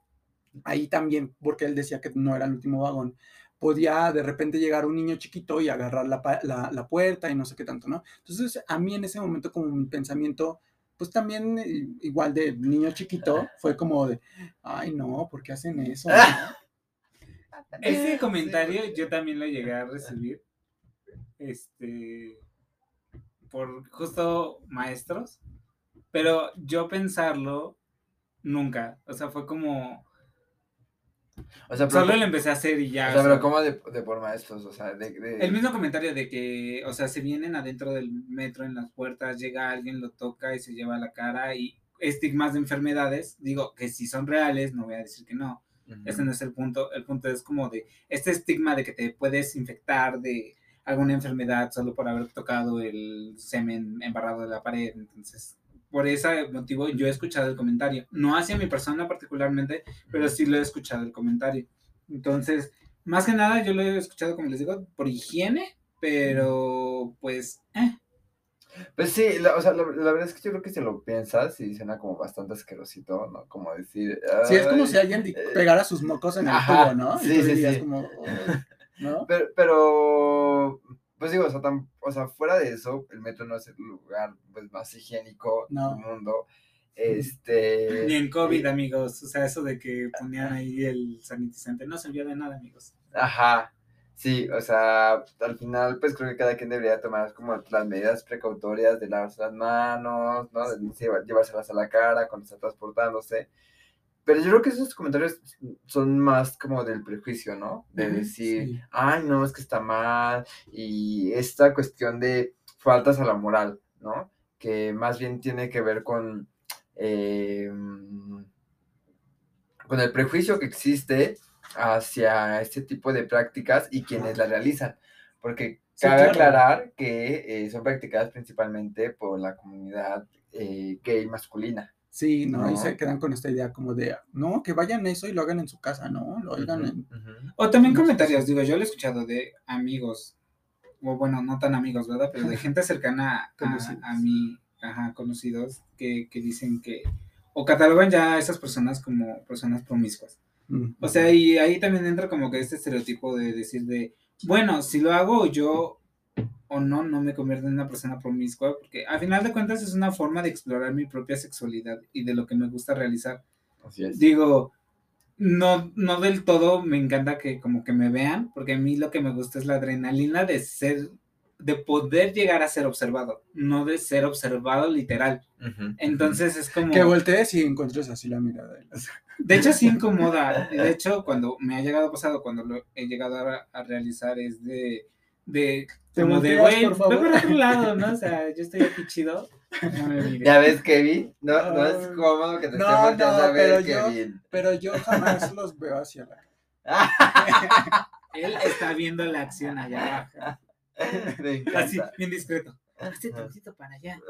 ahí también, porque él decía que no era el último vagón, podía de repente llegar un niño chiquito y agarrar la, la- la puerta y no sé qué tanto, ¿no? Entonces a mí en ese momento como mi pensamiento, pues también eh, igual de niño chiquito, fue como de, ay no, ¿por qué hacen eso? no?" (laughs) Ese comentario yo también lo llegué a recibir. Este. Por justo maestros. Pero yo pensarlo nunca. O sea, fue como. O sea, pero, Solo lo empecé a hacer y ya. o sea, o pero sea, ¿cómo de, de por maestros? O sea, de... de- El mismo comentario de que, o sea, se vienen adentro del metro en las puertas, llega alguien, lo toca y se lleva la cara y estigmas de enfermedades, digo que si son reales, no voy a decir que no, ese no es el punto, el punto es como de este estigma de que te puedes infectar de alguna enfermedad solo por haber tocado el semen embarrado de la pared, entonces por ese motivo yo he escuchado el comentario, no hacia mi persona particularmente, pero sí lo he escuchado el comentario. Entonces, más que nada yo lo he escuchado, como les digo, por higiene, pero pues, eh, Pues sí, la, o sea, la, la verdad es que yo creo que si lo piensas y suena como bastante asquerosito, ¿no? Como decir... Sí, es como si alguien eh, pegara sus mocos en el ajá, tubo, ¿no? Y sí, tú sí, dirías sí. como, "Uy", ¿no? (laughs) Pero, pero, pues digo, o sea, tam- o sea, fuera de eso, el metro no es el lugar pues, más higiénico No. del mundo. Este. (laughs) ni en COVID, y- amigos. O sea, eso de que ponían ahí el sanitizante no servía de nada, amigos. Ajá. Sí, o sea, al final, pues creo que cada quien debería tomar como las medidas precautorias de lavarse las manos, ¿no? De llevárselas a la cara cuando está transportándose. Pero yo creo que esos comentarios son más como del prejuicio, ¿no? De decir, sí. ay, no, es que está mal. Y esta cuestión de faltas a la moral, ¿no? Que más bien tiene que ver con, eh, con el prejuicio que existe hacia este tipo de prácticas y quienes las realizan. Porque Sí, cabe claro. aclarar que eh, son practicadas principalmente por la comunidad eh, gay masculina. Sí, ¿no? Y No. se quedan con esta idea como de, no, que vayan eso y lo hagan en su casa, ¿no? Lo hagan en... O también No comentarios, digo, yo lo he escuchado de amigos, o bueno, no tan amigos, ¿verdad? Pero de (laughs) gente cercana a, Conocidos. a mí, ajá, conocidos, que, que dicen que, o catalogan ya a esas personas como personas promiscuas. O sea, y ahí también entra como que este estereotipo de decir de, bueno, si lo hago yo o no, no me convierto en una persona promiscua, porque al final de cuentas es una forma de explorar mi propia sexualidad y de lo que me gusta realizar Así es. digo, no, no del todo me encanta que como que me vean, porque a mí lo que me gusta es la adrenalina de ser, de poder llegar a ser observado, no de ser observado literal. Ujú, Entonces es como, Que voltees y encuentres así la mirada. de las- de hecho sí incomoda, de hecho cuando me ha llegado pasado, cuando lo he llegado a, a realizar es de, de, como de, güey, por favor". ve por otro lado, (laughs) ¿no? O sea, yo estoy aquí chido, no me. Ya ves, Kevin, no, no es Ay. cómodo que te No, estén volteando no, a ver, pero yo- Kevin. Pero yo jamás (laughs) los veo hacia la... (laughs) Él está viendo la acción allá abajo, así, bien discreto. Hazte tantito para allá.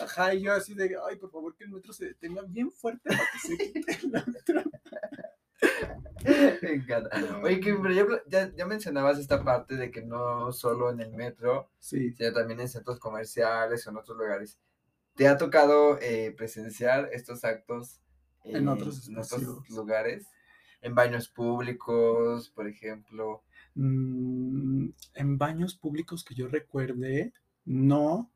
Ajá, y yo así de, ay, por favor, que el metro se detenga bien fuerte para que se quite la otra. (laughs) Me encanta. Oye, Kevin, pero ya, ya, ya mencionabas esta parte de que no solo en el metro, Sí, sino también en centros comerciales o en otros lugares. ¿Te ha tocado eh, presenciar estos actos eh, En otros en otros espacios. lugares? En baños públicos, por ejemplo. Mm, en baños públicos que yo recuerde, no.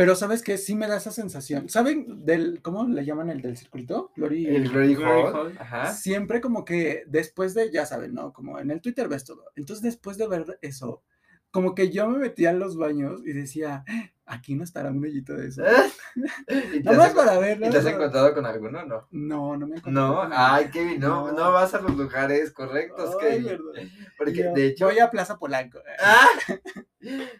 Pero ¿sabes qué? Sí me da esa sensación. ¿Saben del, cómo le llaman el del circulito? Glory. El Glory Glory Hall. Hall. Ajá. Siempre como que después de, ya saben, ¿no? Como en el Twitter ves todo. Entonces después de ver eso, como que yo me metía en los baños y decía, "Ah, aquí no estará un hoyito de eso. (laughs) (laughs) ¿Y te, Nada más has, para verlo. y te has encontrado con alguno no? No, no me encontré No, con ay, Kevin, no, No. no, vas a los lugares correctos, Ay, Kevin. verdad. Porque, Yo de hecho, Voy a Plaza Polanco. ¡Ah! (laughs)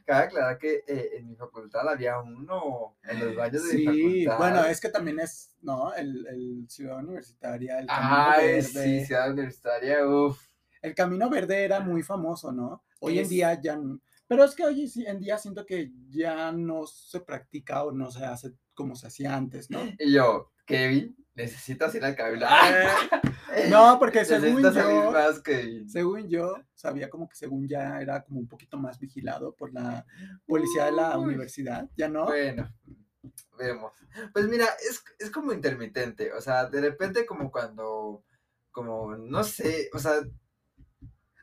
cabe aclarar que eh, en mi facultad había uno en los (gasps) baños de mi Sí, facultad. bueno, es que también es, ¿no? El, el Ciudad Universitaria, el Camino Ay, Verde. sí, Ciudad Universitaria, uff. El Camino Verde era muy famoso, ¿no? Hoy en Es- día ya. Pero es que hoy en día siento que ya no se practica o no se hace como se hacía antes, ¿no? Y yo, Kevin, necesitas ir al cabildo. (laughs) (laughs) No, porque según yo, según yo, sabía como que según ya era como un poquito más vigilado por la policía de la Uy. universidad, ¿ya no? Bueno, vemos. Pues mira, es, es como intermitente, o sea, de repente como cuando, como, no sé, o sea,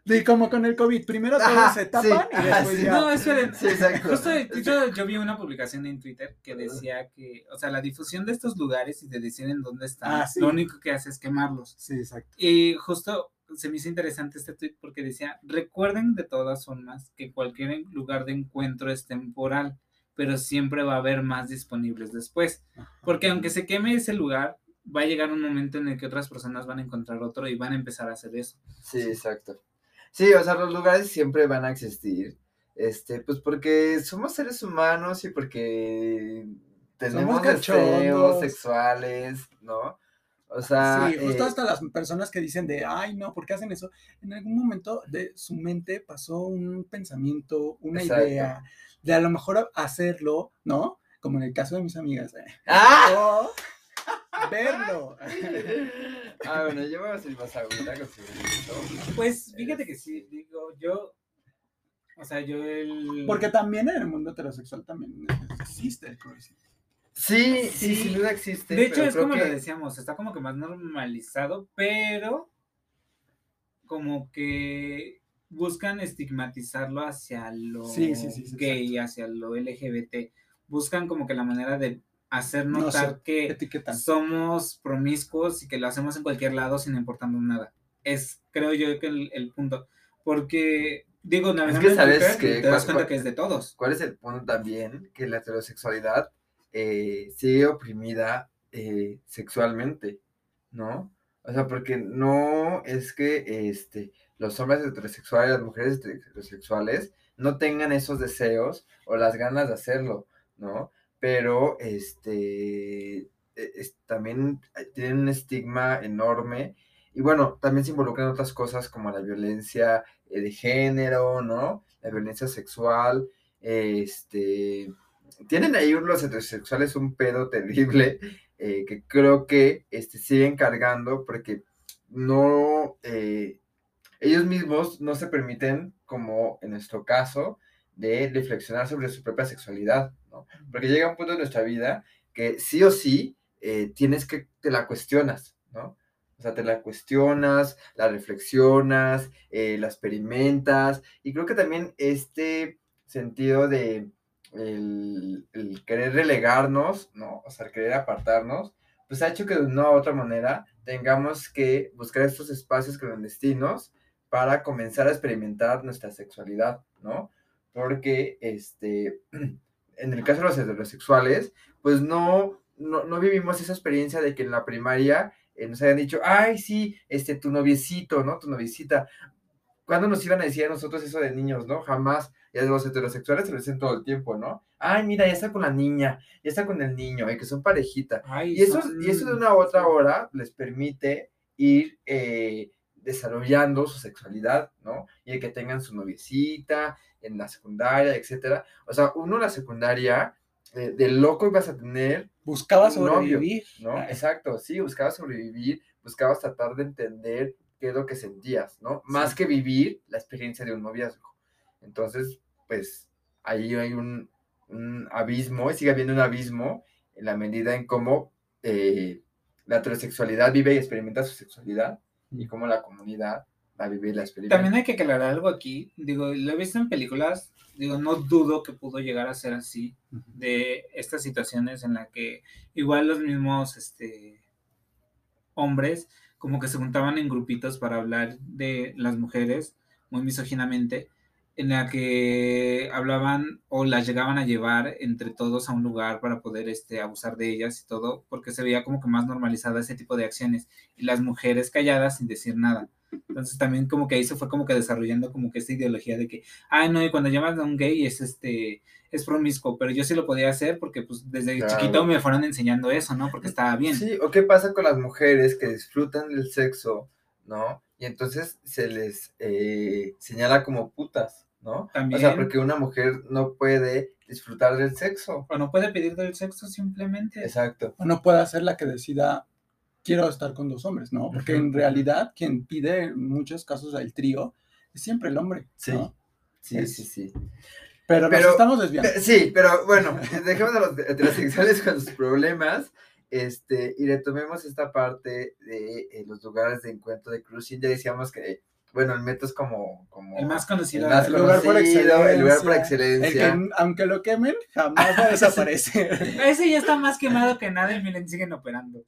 Sí, como con el COVID, primero todos Ajá, se sí, tapan y después ya. No, esperen. sí, exacto. Justo de hecho, yo vi una publicación en Twitter que decía que, o sea, la difusión de estos lugares y de decir en dónde están, Ah, sí. lo único que hace es quemarlos. Sí, exacto. Y justo se me hizo interesante este tweet porque decía, recuerden de todas formas que cualquier lugar de encuentro es temporal, pero siempre va a haber más disponibles después. Porque aunque se queme ese lugar, va a llegar un momento en el que otras personas van a encontrar otro y van a empezar a hacer eso. Sí, exacto. Sí, o sea, los lugares siempre van a existir, este, pues porque somos seres humanos y porque tenemos deseos sexuales, ¿no? O sea, Sí, justo eh, hasta las personas que dicen de, ay, no, ¿por qué hacen eso? En algún momento de su mente pasó un pensamiento, una Exacto. idea de a lo mejor hacerlo, ¿no? Como en el caso de mis amigas. ¿eh? ¡Ah! O verlo. Ah, bueno, yo me voy a servir más agüita con su vinito. Pues fíjate que sí, digo, yo O sea, yo el... Porque también en el mundo heterosexual también existe el cruising. Sí, sí, sin duda existe. De hecho, pero es creo como que- lo decíamos, está como que más normalizado, pero como que buscan estigmatizarlo hacia lo Sí, sí, sí, sí, gay, hacia lo LGBT. Buscan como que la manera de hacer No notar que somos promiscuos y que lo hacemos en cualquier lado sin importarnos nada. Es, creo yo, que el, el punto. Porque, digo, navegando que sabes Twitter, que te das cual- cuenta cual- que es de todos. ¿Cuál es el punto también? Que la heterosexualidad eh, sigue oprimida eh, sexualmente, ¿no? O sea, porque no es que este, los hombres heterosexuales, las mujeres heterosexuales no tengan esos deseos o las ganas de hacerlo, ¿no? Pero este, e- también tienen un estigma enorme y bueno, también se involucran otras cosas como la violencia eh, de género, ¿no? La violencia sexual, este, tienen ahí los heterosexuales un pedo (laughs) terrible eh, que creo que este, siguen cargando porque no, eh, ellos mismos no se permiten, como en nuestro caso, de reflexionar sobre su propia sexualidad, ¿no? Porque llega un punto en nuestra vida que sí o sí eh, tienes que, te la cuestionas, ¿no? O sea, te la cuestionas, la reflexionas, eh, la experimentas, y creo que también este sentido de el, el querer relegarnos, ¿no? O sea, el querer apartarnos, pues ha hecho que de una u otra manera tengamos que buscar estos espacios clandestinos para comenzar a experimentar nuestra sexualidad, ¿no? Porque, este, (clears throat) en el caso de los heterosexuales, pues no, no, no vivimos esa experiencia de que en la primaria eh, nos hayan dicho, ay, sí, este, tu noviecito, ¿no? Tu noviecita. ¿Cuándo nos iban a decir a nosotros eso de niños, no? Jamás. Y a los heterosexuales se lo dicen todo el tiempo, ¿no? Ay, mira, ya está con la niña, ya está con el niño, y que son parejita. Ay, Y eso, son- y eso de una u otra hora les permite ir eh, desarrollando su sexualidad, ¿no? Y el que tengan su noviecita en la secundaria, etcétera. O sea, uno en la secundaria, de loco ibas a tener Buscaba novio, sobrevivir. ¿no? Ay, Exacto, sí, buscabas sobrevivir, buscabas tratar de entender qué es lo que sentías, ¿no? Más que vivir la experiencia de un noviazgo. Entonces, pues ahí hay un, un abismo, y sigue habiendo un abismo en la medida en cómo eh, la heterosexualidad vive y experimenta su sexualidad y cómo la comunidad la vive y la experimenta. También hay que aclarar algo aquí. Digo, lo he visto en películas. Digo, no dudo que pudo llegar a ser así. De estas situaciones en las que igual los mismos este, hombres como que se juntaban en grupitos para hablar de las mujeres muy misóginamente, en la que hablaban o las llegaban a llevar entre todos a un lugar para poder este, abusar de ellas y todo, porque se veía como que más normalizada ese tipo de acciones y las mujeres calladas sin decir nada. Entonces también como que ahí se fue como que desarrollando como que esta ideología de que, ay no, y cuando llamas a un gay es este, es promiscuo, pero yo sí lo podía hacer porque pues desde Claro. chiquito me fueron enseñando eso, ¿no? Porque estaba bien. Sí, o qué pasa con las mujeres que disfrutan del sexo, ¿no? Y entonces se les eh, señala como putas, ¿no? También. O sea, porque una mujer no puede disfrutar del sexo. O no puede pedir del sexo simplemente. Exacto. O no puede ser la que decida, quiero estar con dos hombres, ¿no? Porque en realidad quien pide en muchos casos el trío es siempre el hombre, Sí. ¿no? Sí, Es- sí, sí. Pero, Pero- nos estamos desviando. Pe- Sí, pero bueno, (laughs) dejemos a los heterosexuales con sus problemas este, y retomemos esta parte de eh, los lugares de encuentro de cruising. Ya decíamos que, bueno, el metro es como... como El más el conocido. más el lugar por conocido, el lugar por excelencia, excelencia. El que, aunque lo quemen, jamás va a (laughs) desaparecer. Ese ya está más quemado que nada y miren, siguen operando.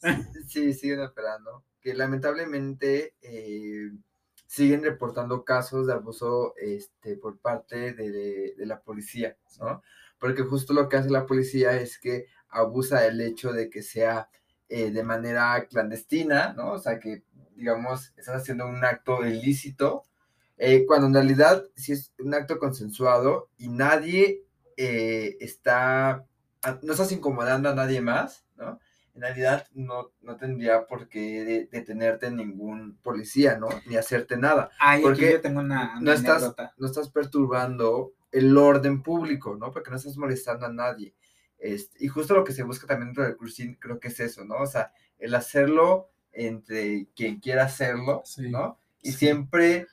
Sí, siguen operando. Que lamentablemente eh, siguen reportando casos de abuso este, por parte de, de- de la policía, ¿no? Porque justo lo que hace la policía es que abusa del hecho de que sea eh, de manera clandestina, ¿no? O sea, que, digamos, estás haciendo un acto ilícito, eh, cuando en realidad sí es un acto consensuado y nadie eh, está, a- no estás incomodando a nadie más, ¿no? en realidad no, no tendría por qué de- detenerte ningún policía, ¿no? Ni hacerte nada. Ay, aquí Porque yo tengo una, No una estás, anécdota. no estás perturbando el orden público, ¿no? Porque no estás molestando a nadie. Este, y justo lo que se busca también dentro del cruising creo que es eso, ¿no? O sea, el hacerlo entre quien quiera hacerlo, Sí, ¿no? Y sí. siempre,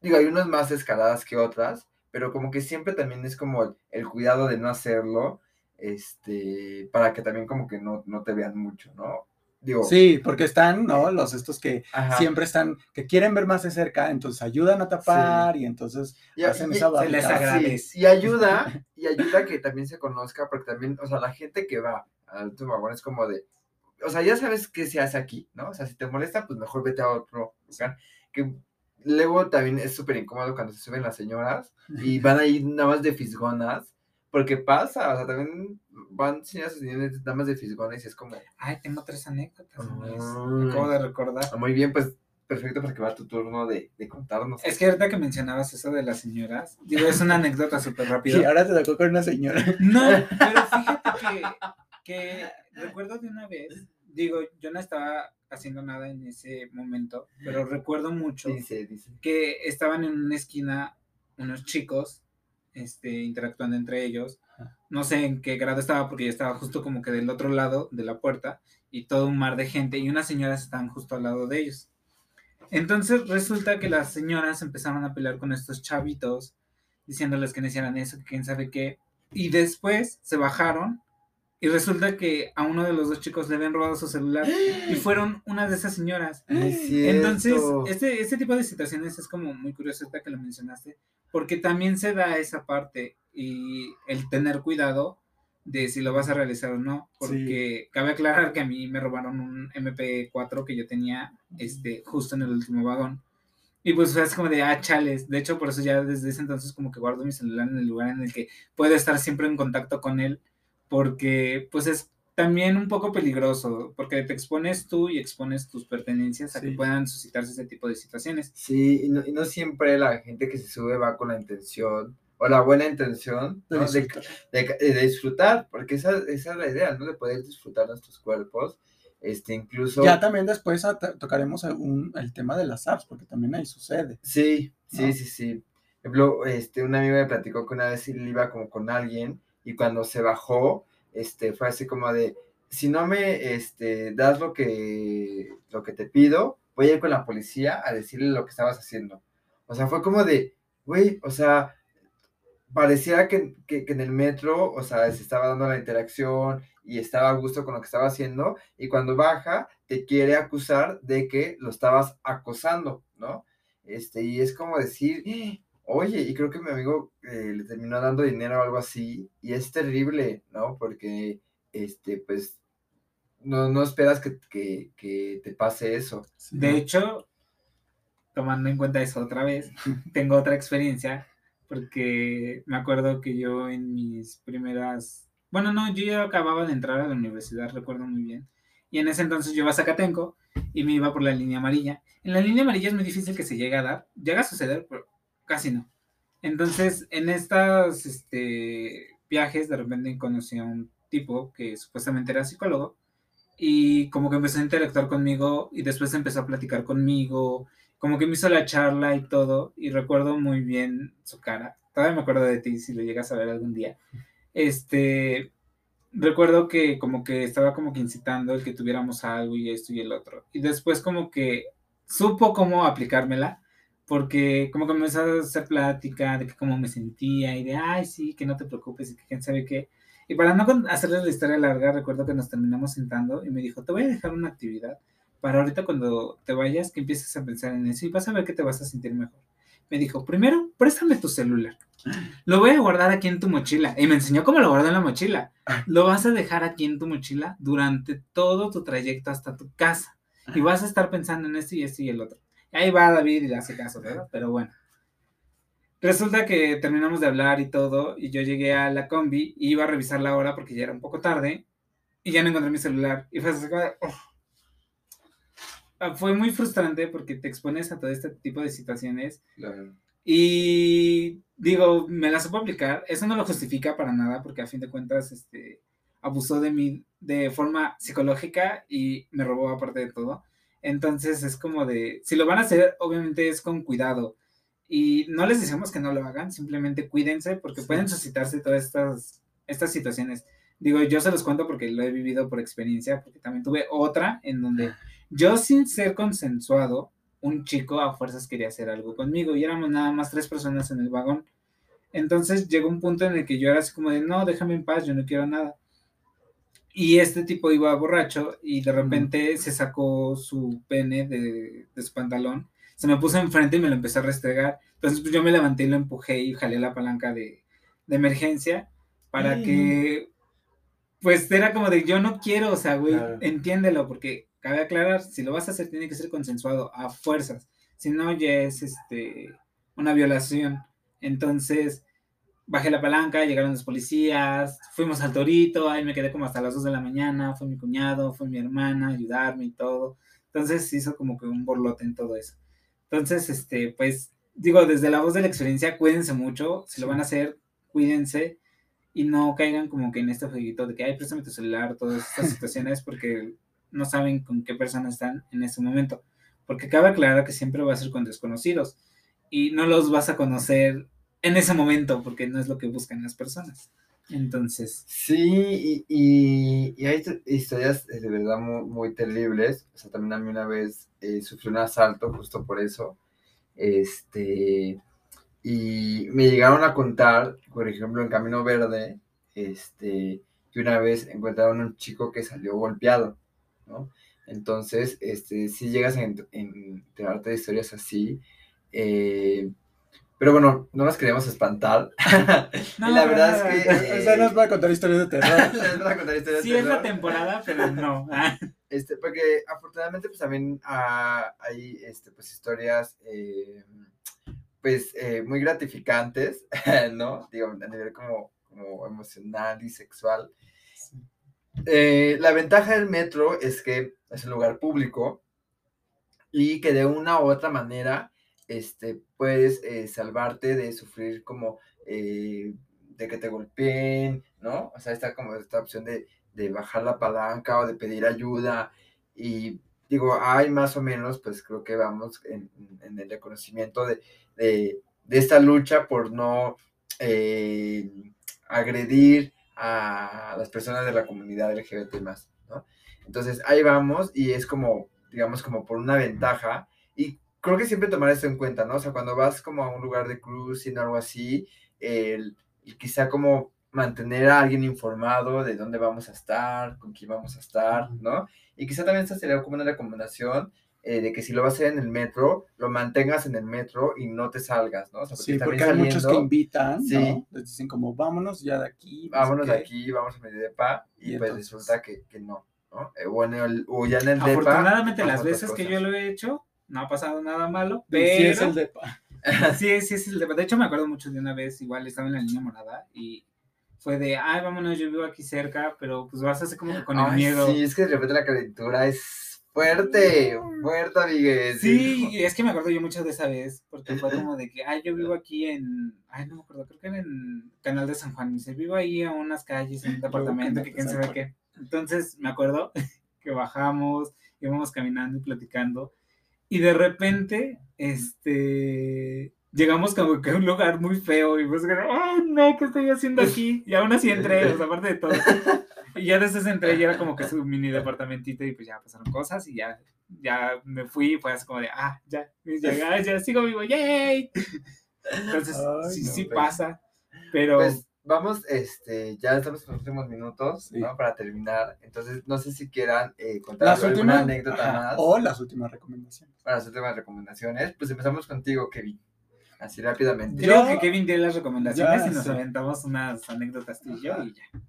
digo, hay unas más escaladas que otras, pero como que siempre también es como el, el cuidado de no hacerlo, este, para que también como que no, no te vean mucho, ¿no? Digo, Sí, porque están, ¿no? Los estos que ajá. siempre están, que quieren ver más de cerca, entonces ayudan a tapar y entonces Y- hacen y- esa se les barricada. agradece. Sí, y ayuda, y ayuda que también se conozca, porque también, o sea, la gente que va al último vagón es como de, o sea, ya sabes qué se hace aquí, ¿no? O sea, si te molesta, pues mejor vete a otro lugar. Que luego también es súper incómodo cuando se suben las señoras y (laughs) van ahí nada más de fisgonas, porque pasa, o sea, también van señoras y nada más de fisgonas y es como, Ay, tengo tres anécdotas. Me acabo de recordar. ah, muy bien, pues perfecto porque va tu turno de, de contarnos. Es que ahorita que mencionabas eso de las señoras, digo, es una (laughs) anécdota súper rápida. Y ahora te tocó con una señora. No, pero (laughs) fíjate que, que (laughs) recuerdo de una vez, digo, yo no estaba haciendo nada en ese momento, pero recuerdo mucho Dice, dice. que estaban en una esquina unos chicos este, interactuando entre ellos. No sé en qué grado estaba, porque yo estaba justo como que del otro lado de la puerta y todo un mar de gente y unas señoras estaban justo al lado de ellos. Entonces resulta que las señoras empezaron a pelear con estos chavitos, diciéndoles que no hicieran eso, que quién sabe qué. Y después se bajaron y resulta que a uno de los dos chicos le habían robado su celular y fueron una de esas señoras. Es Entonces, este, este tipo de situaciones es como muy curioso ahorita que lo mencionaste, porque también se da esa parte y el tener cuidado de si lo vas a realizar o no, porque cabe aclarar que a mí me robaron un MP4 que yo tenía este, justo en el último vagón. Y pues fue así como de, ah, chales. De hecho, por eso ya desde ese entonces como que guardo mi celular en el lugar en el que puedo estar siempre en contacto con él, porque pues es también un poco peligroso, porque te expones tú y expones tus pertenencias a que Sí. puedan suscitarse ese tipo de situaciones. Sí, y no, y no siempre la gente que se sube va con la intención o la buena intención De ¿no? de, disfrutar. de- de disfrutar, porque esa, esa es la idea, ¿no? De poder disfrutar nuestros cuerpos, este, incluso... Ya también después tocaremos algún- el tema de las apps, porque también ahí sucede. Sí, sí, ¿no? sí, sí. Por ejemplo, este, un amigo me platicó que una vez él iba como con alguien y cuando se bajó, este, fue así como de, si no me, este, das lo que, lo que te pido, voy a ir con la policía a decirle lo que estabas haciendo. O sea, fue como de, güey, o sea, pareciera que, que, que en el metro, o sea, se estaba dando la interacción y estaba a gusto con lo que estaba haciendo, y cuando baja, te quiere acusar de que lo estabas acosando, ¿no? Este, y es como decir, oye, y creo que mi amigo eh, le terminó dando dinero o algo así, y es terrible, ¿no? Porque, este, pues, no, no esperas que, que, que te pase eso. Sí. De hecho, tomando en cuenta eso otra vez, (laughs) tengo otra experiencia, porque me acuerdo que yo en mis primeras, bueno, no, yo ya acababa de entrar a la universidad, recuerdo muy bien, y en ese entonces yo iba a Zacatenco y me iba por la línea amarilla. En la línea amarilla es muy difícil que se llegue a dar, llega a suceder, pero casi no. Entonces, en estos este, viajes, de repente conocí a un tipo que supuestamente era psicólogo, y como que empezó a interactuar conmigo y después empezó a platicar conmigo, como que me hizo la charla y todo, y recuerdo muy bien su cara. Todavía me acuerdo de ti si lo llegas a ver algún día. Este, recuerdo que como que estaba como que incitando el que tuviéramos algo y esto y el otro. Y después como que supo cómo aplicármela, porque como empezó a hacer plática de que cómo me sentía y de, ay, sí, que no te preocupes y que quién sabe qué. Y para no hacerles la historia larga, recuerdo que nos terminamos sentando y me dijo, te voy a dejar una actividad para ahorita cuando te vayas que empieces a pensar en eso y vas a ver que te vas a sentir mejor. Me dijo, primero, préstame tu celular. Lo voy a guardar aquí en tu mochila. Y me enseñó cómo lo guardo en la mochila. Lo vas a dejar aquí en tu mochila durante todo tu trayecto hasta tu casa. Y vas a estar pensando en esto y esto y el otro. Ahí va David y le hace caso, ¿verdad? Pero bueno. Resulta que terminamos de hablar y todo, y yo llegué a la combi y iba a revisar la hora porque ya era un poco tarde, y ya no encontré mi celular. Y fue. Ah, Fue muy frustrante porque te expones a todo este tipo de situaciones Claro. y digo, me la supo aplicar. Eso no lo justifica para nada porque a fin de cuentas este, abusó de mí de forma psicológica y me robó aparte de todo. Entonces es como de, si lo van a hacer, obviamente es con cuidado. Y no les decimos que no lo hagan, simplemente cuídense porque Sí. pueden suscitarse todas estas, estas situaciones. Digo, yo se los cuento porque lo he vivido por experiencia, porque también tuve otra en donde yo sin ser consensuado, un chico a fuerzas quería hacer algo conmigo y éramos nada más tres personas en el vagón. Entonces llegó un punto en el que yo era así como de, no, déjame en paz, yo no quiero nada. Y este tipo iba borracho y de repente se sacó su pene de, de, su pantalón, se me puso enfrente y me lo empezó a restregar. Entonces pues, yo me levanté y lo empujé y jalé la palanca de, de emergencia para que, pues era como de, yo no quiero, o sea, güey, entiéndelo, porque cabe aclarar, si lo vas a hacer tiene que ser consensuado a fuerzas, si no ya es este, una violación. Entonces, bajé la palanca, llegaron los policías, fuimos al torito, ahí me quedé como hasta las 2 de la mañana, fue mi cuñado, fue mi hermana, ayudarme y todo. Entonces hizo como que un borlote en todo eso. Entonces, este, pues, digo, desde la voz de la experiencia, cuídense mucho, si lo van a hacer, cuídense y no caigan como que en este jueguito de que, ay, préstame tu celular, todas estas (laughs) situaciones, porque no saben con qué persona están en ese momento. Porque cabe aclarar que siempre va a ser con desconocidos y no los vas a conocer en ese momento, porque no es lo que buscan las personas. Entonces. Sí, y, y, hay historias de verdad muy, terribles. O sea, también a mí una vez eh, sufrí un asalto justo por eso. Este. Y me llegaron a contar, por ejemplo, en Camino Verde, este, que una vez encontraron un chico que salió golpeado, ¿no? Entonces, este, si llegas a enterarte de historias así, eh, pero bueno, no nos queremos espantar. (laughs) y la verdad es que. Esa no es para contar historias de terror. (laughs) no es para contar historias sí de terror. Sí es la temporada, pero no. (laughs) este, porque afortunadamente, pues también ah, hay este, pues, historias. Eh, pues eh, muy gratificantes, ¿no? Digo, a nivel como, como emocional y sexual. Eh, la ventaja del metro es que es un lugar público y que de una u otra manera este, puedes eh, salvarte de sufrir como eh, de que te golpeen, ¿no? O sea, está como esta opción de, bajar la palanca o de pedir ayuda. Y digo, hay más o menos, pues creo que vamos en, el reconocimiento de, esta lucha por no eh, agredir a las personas de la comunidad LGBT más, ¿no? Entonces ahí vamos y es como, digamos, como por una ventaja y creo que siempre tomar esto en cuenta, ¿no? O sea, cuando vas como a un lugar de cruising o algo así, el, quizá como mantener a alguien informado de dónde vamos a estar, con quién vamos a estar, ¿no? Y quizá también esta sería como una recomendación eh, de que si lo vas a hacer en el metro, lo mantengas en el metro y no te salgas, ¿no? O sea, porque sí, porque hay muchos que invitan, sí. ¿no? Les dicen como, vámonos ya de aquí. vámonos de aquí, vamos a Medidepa, y, y pues resulta que, que no, ¿no? Eh, o, o ya en el Depa. Afortunadamente, las veces que yo lo he hecho, no ha pasado nada malo, pero... Sí es el de... (laughs) sí, sí es el de... De hecho, me acuerdo mucho de una vez, igual estaba en la línea morada y fue de, ay, vámonos, yo vivo aquí cerca, pero pues vas a hacer como con el miedo. Sí, es que de repente la calentura es fuerte, fuerte, Miguel. Sí, y es que me acuerdo yo mucho de esa vez, porque fue como de que, ay, yo vivo aquí en, ay, no me acuerdo, creo que en el canal de San Juan, y dice, vivo ahí a unas calles, en un departamento, que quién sabe qué. Entonces, me acuerdo (laughs) que bajamos, íbamos caminando y platicando, y de repente, este, llegamos como que a un lugar muy feo y pues, ¡ay, no! ¿Qué estoy haciendo aquí? Y aún así entré, o sea, aparte de todo. Y ya desde ese entré y era como que su mini departamentito y pues ya pasaron cosas y ya, ya me fui y fue así como de, ah, ya, ya, ya, sigo vivo, ¡yay! Entonces, sí, sí pasa, pero... Pues, vamos, este, ya estamos en los últimos minutos, ¿no? Para terminar. Entonces, no sé si quieran eh, contar alguna anécdota más. O las últimas recomendaciones. Para las últimas recomendaciones. Pues empezamos contigo, Kevin. Así rápidamente. Yo, que Kevin dé las recomendaciones y nos aventamos unas anécdotas tú y yo y ya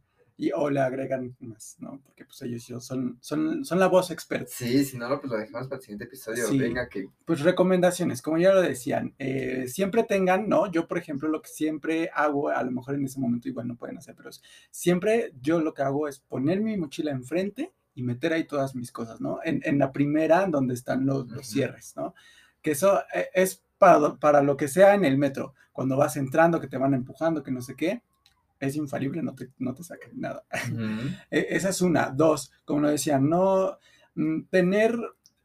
y o le agregan más, ¿no? Porque pues ellos son, son, son la voz experta. Sí, si no, pues lo dejamos para el siguiente episodio. Venga, que... Pues recomendaciones, como ya lo decían, eh, siempre tengan, ¿no? Yo, por ejemplo, lo que siempre hago, a lo mejor en ese momento igual no pueden hacer, pero siempre yo lo que hago es poner mi mochila enfrente y meter ahí todas mis cosas, ¿no? En, en la primera, donde están los, los cierres, ¿no? Que eso eh, es para, para lo que sea en el metro, cuando vas entrando, que te van empujando, que no sé qué, es infalible, no te, no te saquen nada. (laughs) E, esa es una. Dos, como lo decía, no mm, tener,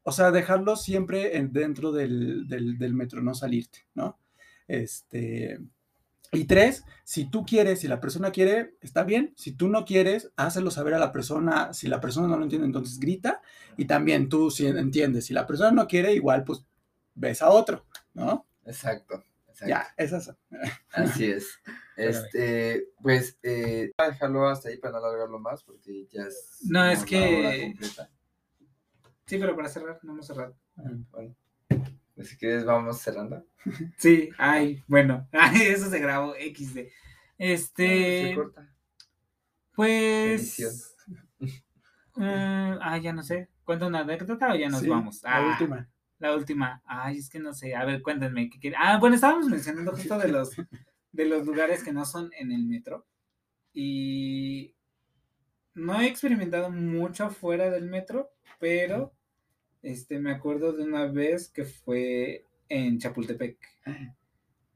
o sea, dejarlo siempre dentro del, del, metro, no salirte, ¿no? Este, y tres, si tú quieres, si la persona quiere, está bien. Si tú no quieres, hácelo saber a la persona. Si la persona no lo entiende, entonces grita. Y también tú si entiendes. Si la persona no quiere, igual pues ves a otro, ¿no? Exacto. Ya, esas. (laughs) Así es. Este, pues, eh, dejarlo hasta ahí para no alargarlo más porque ya es. No, es la que-. Sí, pero para cerrar, no hemos cerrado. Bueno, pues si quieres, vamos cerrando. (laughs) Sí, ay, bueno, (laughs) ay, eso se grabó XD. Se Este, corta. pues. Edición. (laughs) eh, ah, ya no sé. ¿Cuenta una anécdota o ya nos Sí, vamos? La Ah, última. La última. Ay, es que no sé. A ver, cuéntenme. ¿qué quieren? Ah, bueno, estábamos mencionando justo de los, de los lugares que no son en el metro. Y no he experimentado mucho fuera del metro, pero este, me acuerdo de una vez que fue en Chapultepec,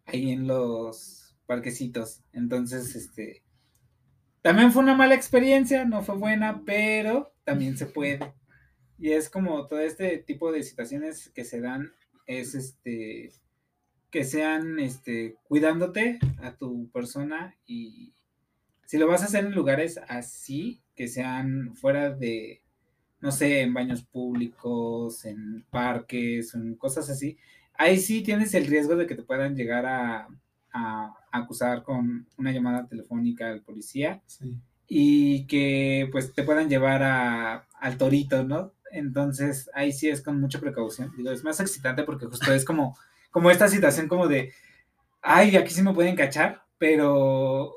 ahí en los parquecitos. Entonces, este, también fue una mala experiencia, no fue buena, pero también se puede. Y es como todo este tipo de situaciones que se dan, es este, que sean, este, cuidándote a tu persona y si lo vas a hacer en lugares así, que sean fuera de, no sé, en baños públicos, en parques, en cosas así, ahí sí tienes el riesgo de que te puedan llegar a, a acusar con una llamada telefónica al policía Sí. y que pues te puedan llevar a, al torito, ¿no? Entonces ahí sí es con mucha precaución. Digo, es más excitante porque justo es como, como esta situación como de, ay, aquí sí me pueden cachar, pero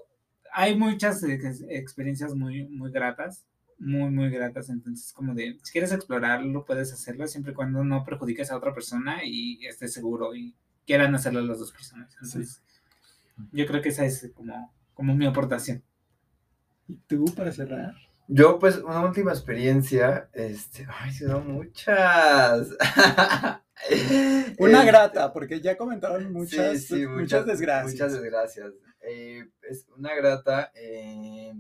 hay muchas ex- experiencias muy, muy gratas, muy, muy gratas. Entonces como de, si quieres explorarlo, puedes hacerlo siempre y cuando no perjudiques a otra persona y estés seguro y quieran hacerlo las dos personas. Entonces, yo creo que esa es como, como mi aportación. ¿Y tú para cerrar? Yo, pues, una última experiencia, este, ay, se dan muchas. (laughs) (laughs) Una Este, grata, porque ya comentaron muchas, sí, sí, muchas, desgracias. Muchas desgracias. Eh, es una grata. eh,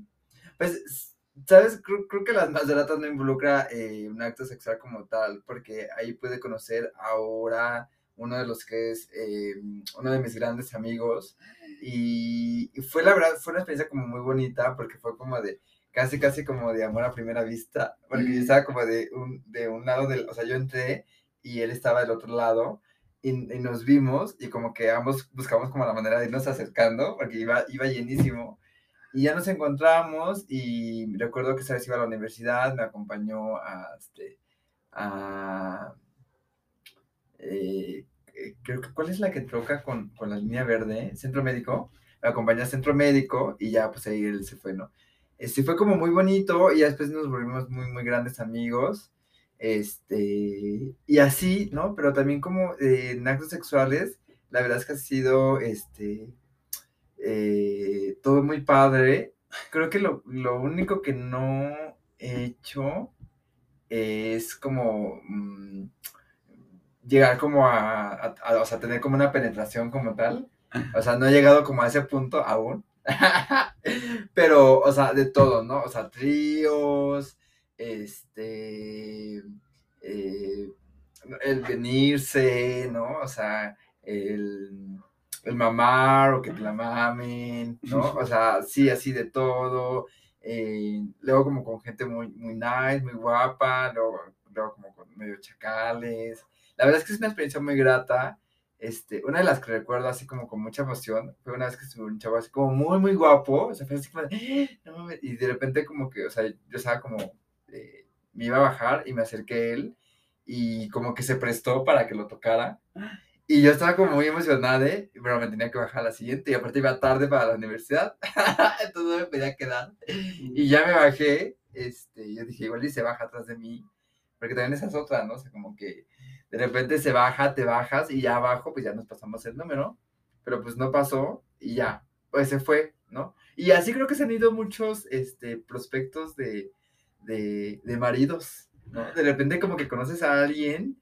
pues, ¿sabes? Creo, creo que las más gratas no involucra eh, un acto sexual como tal, porque ahí pude conocer ahora uno de los que es eh, uno de mis grandes amigos. Y, y fue la verdad, fue una experiencia como muy bonita, porque fue como de casi, casi como de amor a primera vista, porque yo estaba como de un, de un lado del, o sea, yo entré y él estaba del otro lado y, nos vimos y como que ambos buscamos como la manera de irnos acercando porque iba, iba llenísimo y ya nos encontramos y recuerdo que esa vez iba a la universidad, me acompañó a, este, a eh, eh, que, ¿cuál es la que troca con, con la línea verde? Centro médico, me acompañó a centro médico y ya pues ahí él se fue, ¿no? Este fue como muy bonito y ya después nos volvimos muy, muy grandes amigos. Este, y así, ¿no? Pero también como eh, en actos sexuales, la verdad es que ha sido, este, eh, todo muy padre. Creo que lo, lo único que no he hecho es como mm, llegar como a, a- o sea, tener como una penetración como tal. O sea, no he llegado como a ese punto aún. (laughs) Pero, o sea, de todo, ¿no? O sea, tríos, este, eh, el venirse, ¿no? O sea, el, el mamar o que te la mamen, ¿no? (laughs) O sea, sí, así de todo. eh, luego como con gente muy, muy nice, muy guapa, luego, luego como con medio chacales. La verdad es que es una experiencia muy grata. Este, una de las que recuerdo así como con mucha emoción fue una vez que estuve un chavo así como muy, muy guapo, o sea, fue así como de, "No mames", y de repente como que, o sea, yo estaba como, eh, me iba a bajar y me acerqué a él y como que se prestó para que lo tocara. Y yo estaba como muy emocionada, ¿eh? pero me tenía que bajar a la siguiente y aparte iba tarde para la universidad, (laughs) entonces no me podía quedar. Y ya me bajé, este, yo dije, igual y se baja atrás de mí, porque también esa es otra, ¿no? O sea, como que de repente se baja, te bajas y ya abajo, pues ya nos pasamos el número, pero pues no pasó y ya, pues se fue, ¿no? Y así creo que se han ido muchos, este, prospectos de, de, de maridos, ¿no? De repente como que conoces a alguien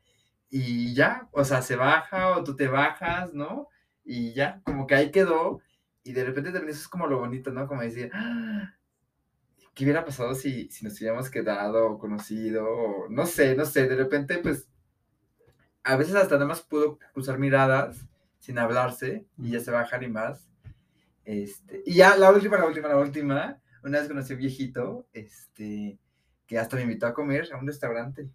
y ya, o sea, se baja o tú te bajas, ¿no? Y ya, como que ahí quedó y de repente también eso es como lo bonito, ¿no? Como decir, "Ah, ¿qué hubiera pasado si, si nos hubiéramos quedado o conocido? O no sé, no sé, de repente pues a veces hasta nada más pudo cruzar miradas sin hablarse y ya se bajan y más. Este, y ya la última, la última, la última, una vez conocí a un viejito, este, que hasta me invitó a comer a un restaurante.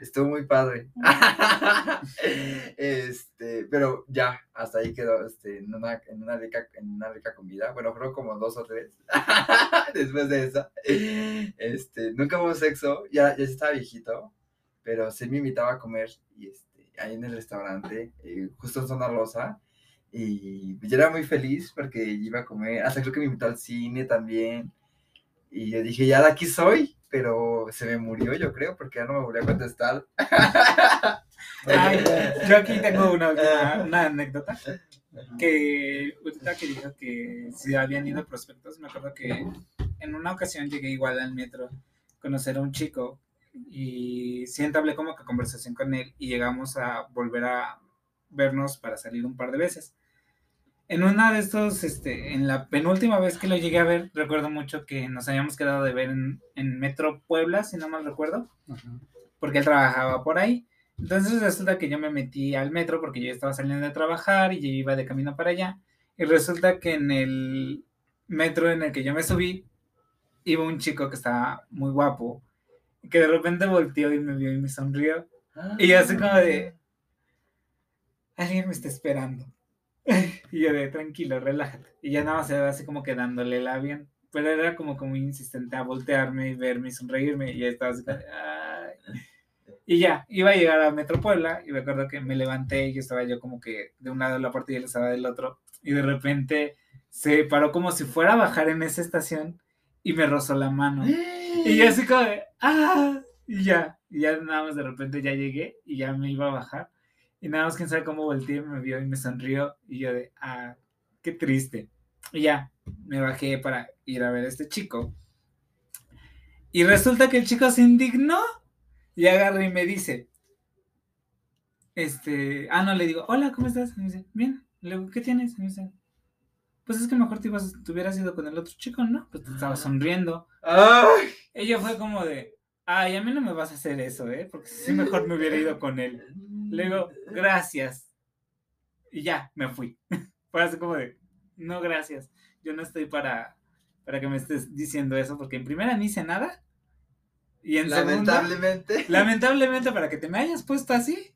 Estuvo muy padre. (laughs) este, pero ya, hasta ahí quedó, este, en una, en una rica, en una rica comida. Bueno, fueron como dos o tres (laughs) después de esa. Este, nunca hubo sexo, ya, ya estaba viejito, pero sí me invitaba a comer y este, ahí en el restaurante, eh, justo en Zona Rosa. Y yo era muy feliz porque iba a comer, hasta creo que me invitó al cine también. Y yo dije, ya de aquí soy, pero se me murió, yo creo, porque ya no me volví a contestar. (laughs) Ay, (laughs) yo aquí tengo una, una, una anécdota que ahorita que dijo que si habían ido prospectos, me acuerdo que en una ocasión llegué igual al metro a conocer a un chico y siempre hablé como que conversación con él y llegamos a volver a vernos para salir un par de veces. En una de estos, este, en la penúltima vez que lo llegué a ver, recuerdo mucho que nos habíamos quedado de ver en, en Metro Puebla, si no mal recuerdo, Ajá. porque él trabajaba por ahí. Entonces resulta que yo me metí al metro porque yo estaba saliendo de trabajar y yo iba de camino para allá. Y resulta que en el metro en el que yo me subí, iba un chico que estaba muy guapo, que de repente volteó y me vio y me sonrió. Y yo así como de, alguien me está esperando. (laughs) y yo de, tranquilo, relájate. Y ya nada más se así como que dándole el avión. Pero era como, como insistente a voltearme y verme y sonreírme. Y estaba así "Ay". Y ya, iba a llegar a Metro Puebla y me acuerdo que me levanté y estaba yo como que de un lado de la puerta y él estaba del otro. Y de repente se paró como si fuera a bajar en esa estación y me rozó la mano. Y yo así como de, ¡ah! Y ya, y ya nada más de repente ya llegué y ya me iba a bajar. Y nada más quién sabe cómo volteé, me vio y me sonrió. Y yo de, ¡ah! ¡Qué triste! Y ya, me bajé para ir a ver a este chico. Y resulta que el chico se indignó y agarra y me dice, este, ah, no, le digo, hola, ¿cómo estás? Y me dice, bien. Le digo, ¿qué tienes? Y me dice, pues es que mejor te, ibas, te hubieras ido con el otro chico, ¿no? Pues te estaba sonriendo. ¡Ay! Ella fue como de, ay, a mí no me vas a hacer eso, ¿eh? Porque sí mejor me hubiera ido con él. Le digo, gracias. Y ya, me fui. (laughs) Fue así como de, no, gracias. Yo no estoy para, para que me estés diciendo eso, porque en primera ni hice nada. Y en segunda, Lamentablemente. lamentablemente para que te me hayas puesto así.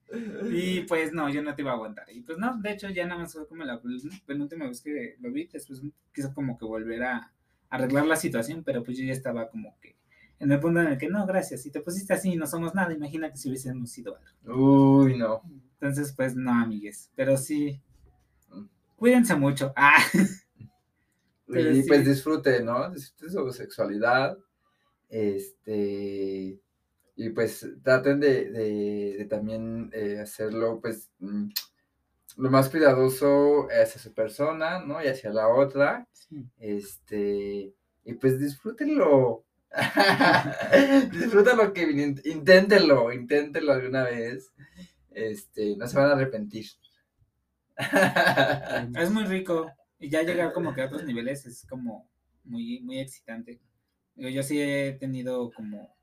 Y (laughs) pues no, yo no te iba a aguantar. Y pues no, de hecho ya nada más fue como la penúltima vez que lo vi. Después quiso como que volver a arreglar la situación, pero pues yo ya estaba como que en el punto en el que no, gracias. Si te pusiste así no somos nada, imagina que si hubiésemos sido algo. Uy, no. Entonces, pues no, amigues. Pero sí, cuídense mucho. (laughs) Ah, Pero Y sí. pues disfrute, ¿no? Disfrute su sexualidad. Este. Y pues traten de, de- de también eh, hacerlo, pues, mm, lo más cuidadoso hacia su persona, ¿no? Y hacia la otra. Sí. Este. Y pues disfrútenlo. (laughs) Disfrútalo, Kevin. int- Inténtenlo, inténtenlo alguna vez. Este, no se van a arrepentir. (laughs) es muy rico. Y ya llegar como que a otros niveles es como muy, muy excitante. Yo sí he tenido como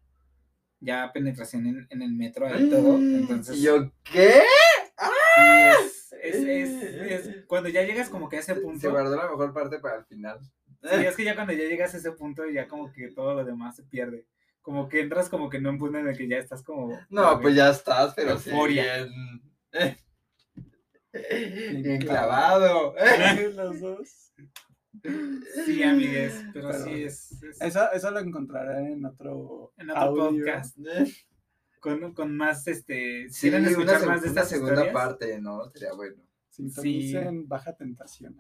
ya penetración en, en el metro y todo. Entonces, ¿Y yo qué? es, es- es- es- cuando ya llegas como que a ese punto. Se guardó la mejor parte para el final. Sí, (laughs) es que ya cuando ya llegas a ese punto, ya como que todo lo demás se pierde. Como que entras como que en un punto en el que ya estás como... No, pues ya estás, pero sí, Euforia. bien. (laughs) Bien clavado. (laughs) Los dos. Sí, amigues, pero, Pero sí es... es Eso, eso lo encontrarán en otro, En otro audio. podcast. con, con más, este... Sí, ¿Quieren una, escuchar seg- más de una estas segunda historias? parte, ¿no? Sería bueno. Sintonicen Baja Tentación.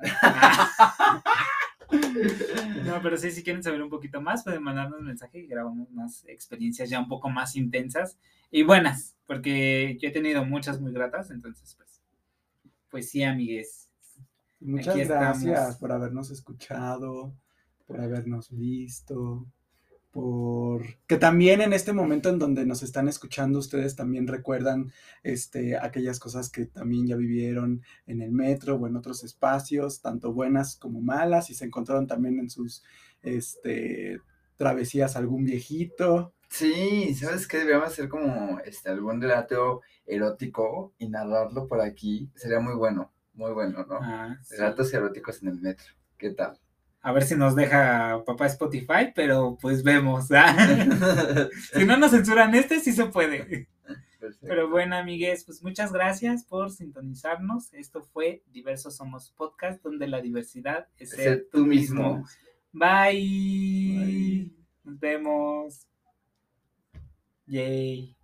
No, pero sí, si quieren saber un poquito más, pueden mandarnos mensaje y grabamos más experiencias ya un poco más intensas y buenas, porque yo he tenido muchas muy gratas, entonces, pues, pues sí, amigues. Muchas gracias estamos. por habernos escuchado, por habernos visto, por que también en este momento en donde nos están escuchando ustedes también recuerdan este, aquellas cosas que también ya vivieron en el metro o en otros espacios, tanto buenas como malas, y se encontraron también en sus este, travesías algún viejito. Sí, ¿sabes qué? Deberíamos hacer como este, algún relato erótico y narrarlo por aquí. Sería muy bueno, muy bueno, ¿no? Ah, sí. Relatos eróticos en el metro. ¿Qué tal? A ver si nos deja papá Spotify, pero pues vemos. ¿ah? (laughs) si no nos censuran este, sí se puede. Perfecto. Pero bueno, amigues, pues muchas gracias por sintonizarnos. Esto fue Diversos Somos Podcast, donde la diversidad es ser, Ser tú tú mismo. mismo. Bye. Bye. Nos vemos. Yay.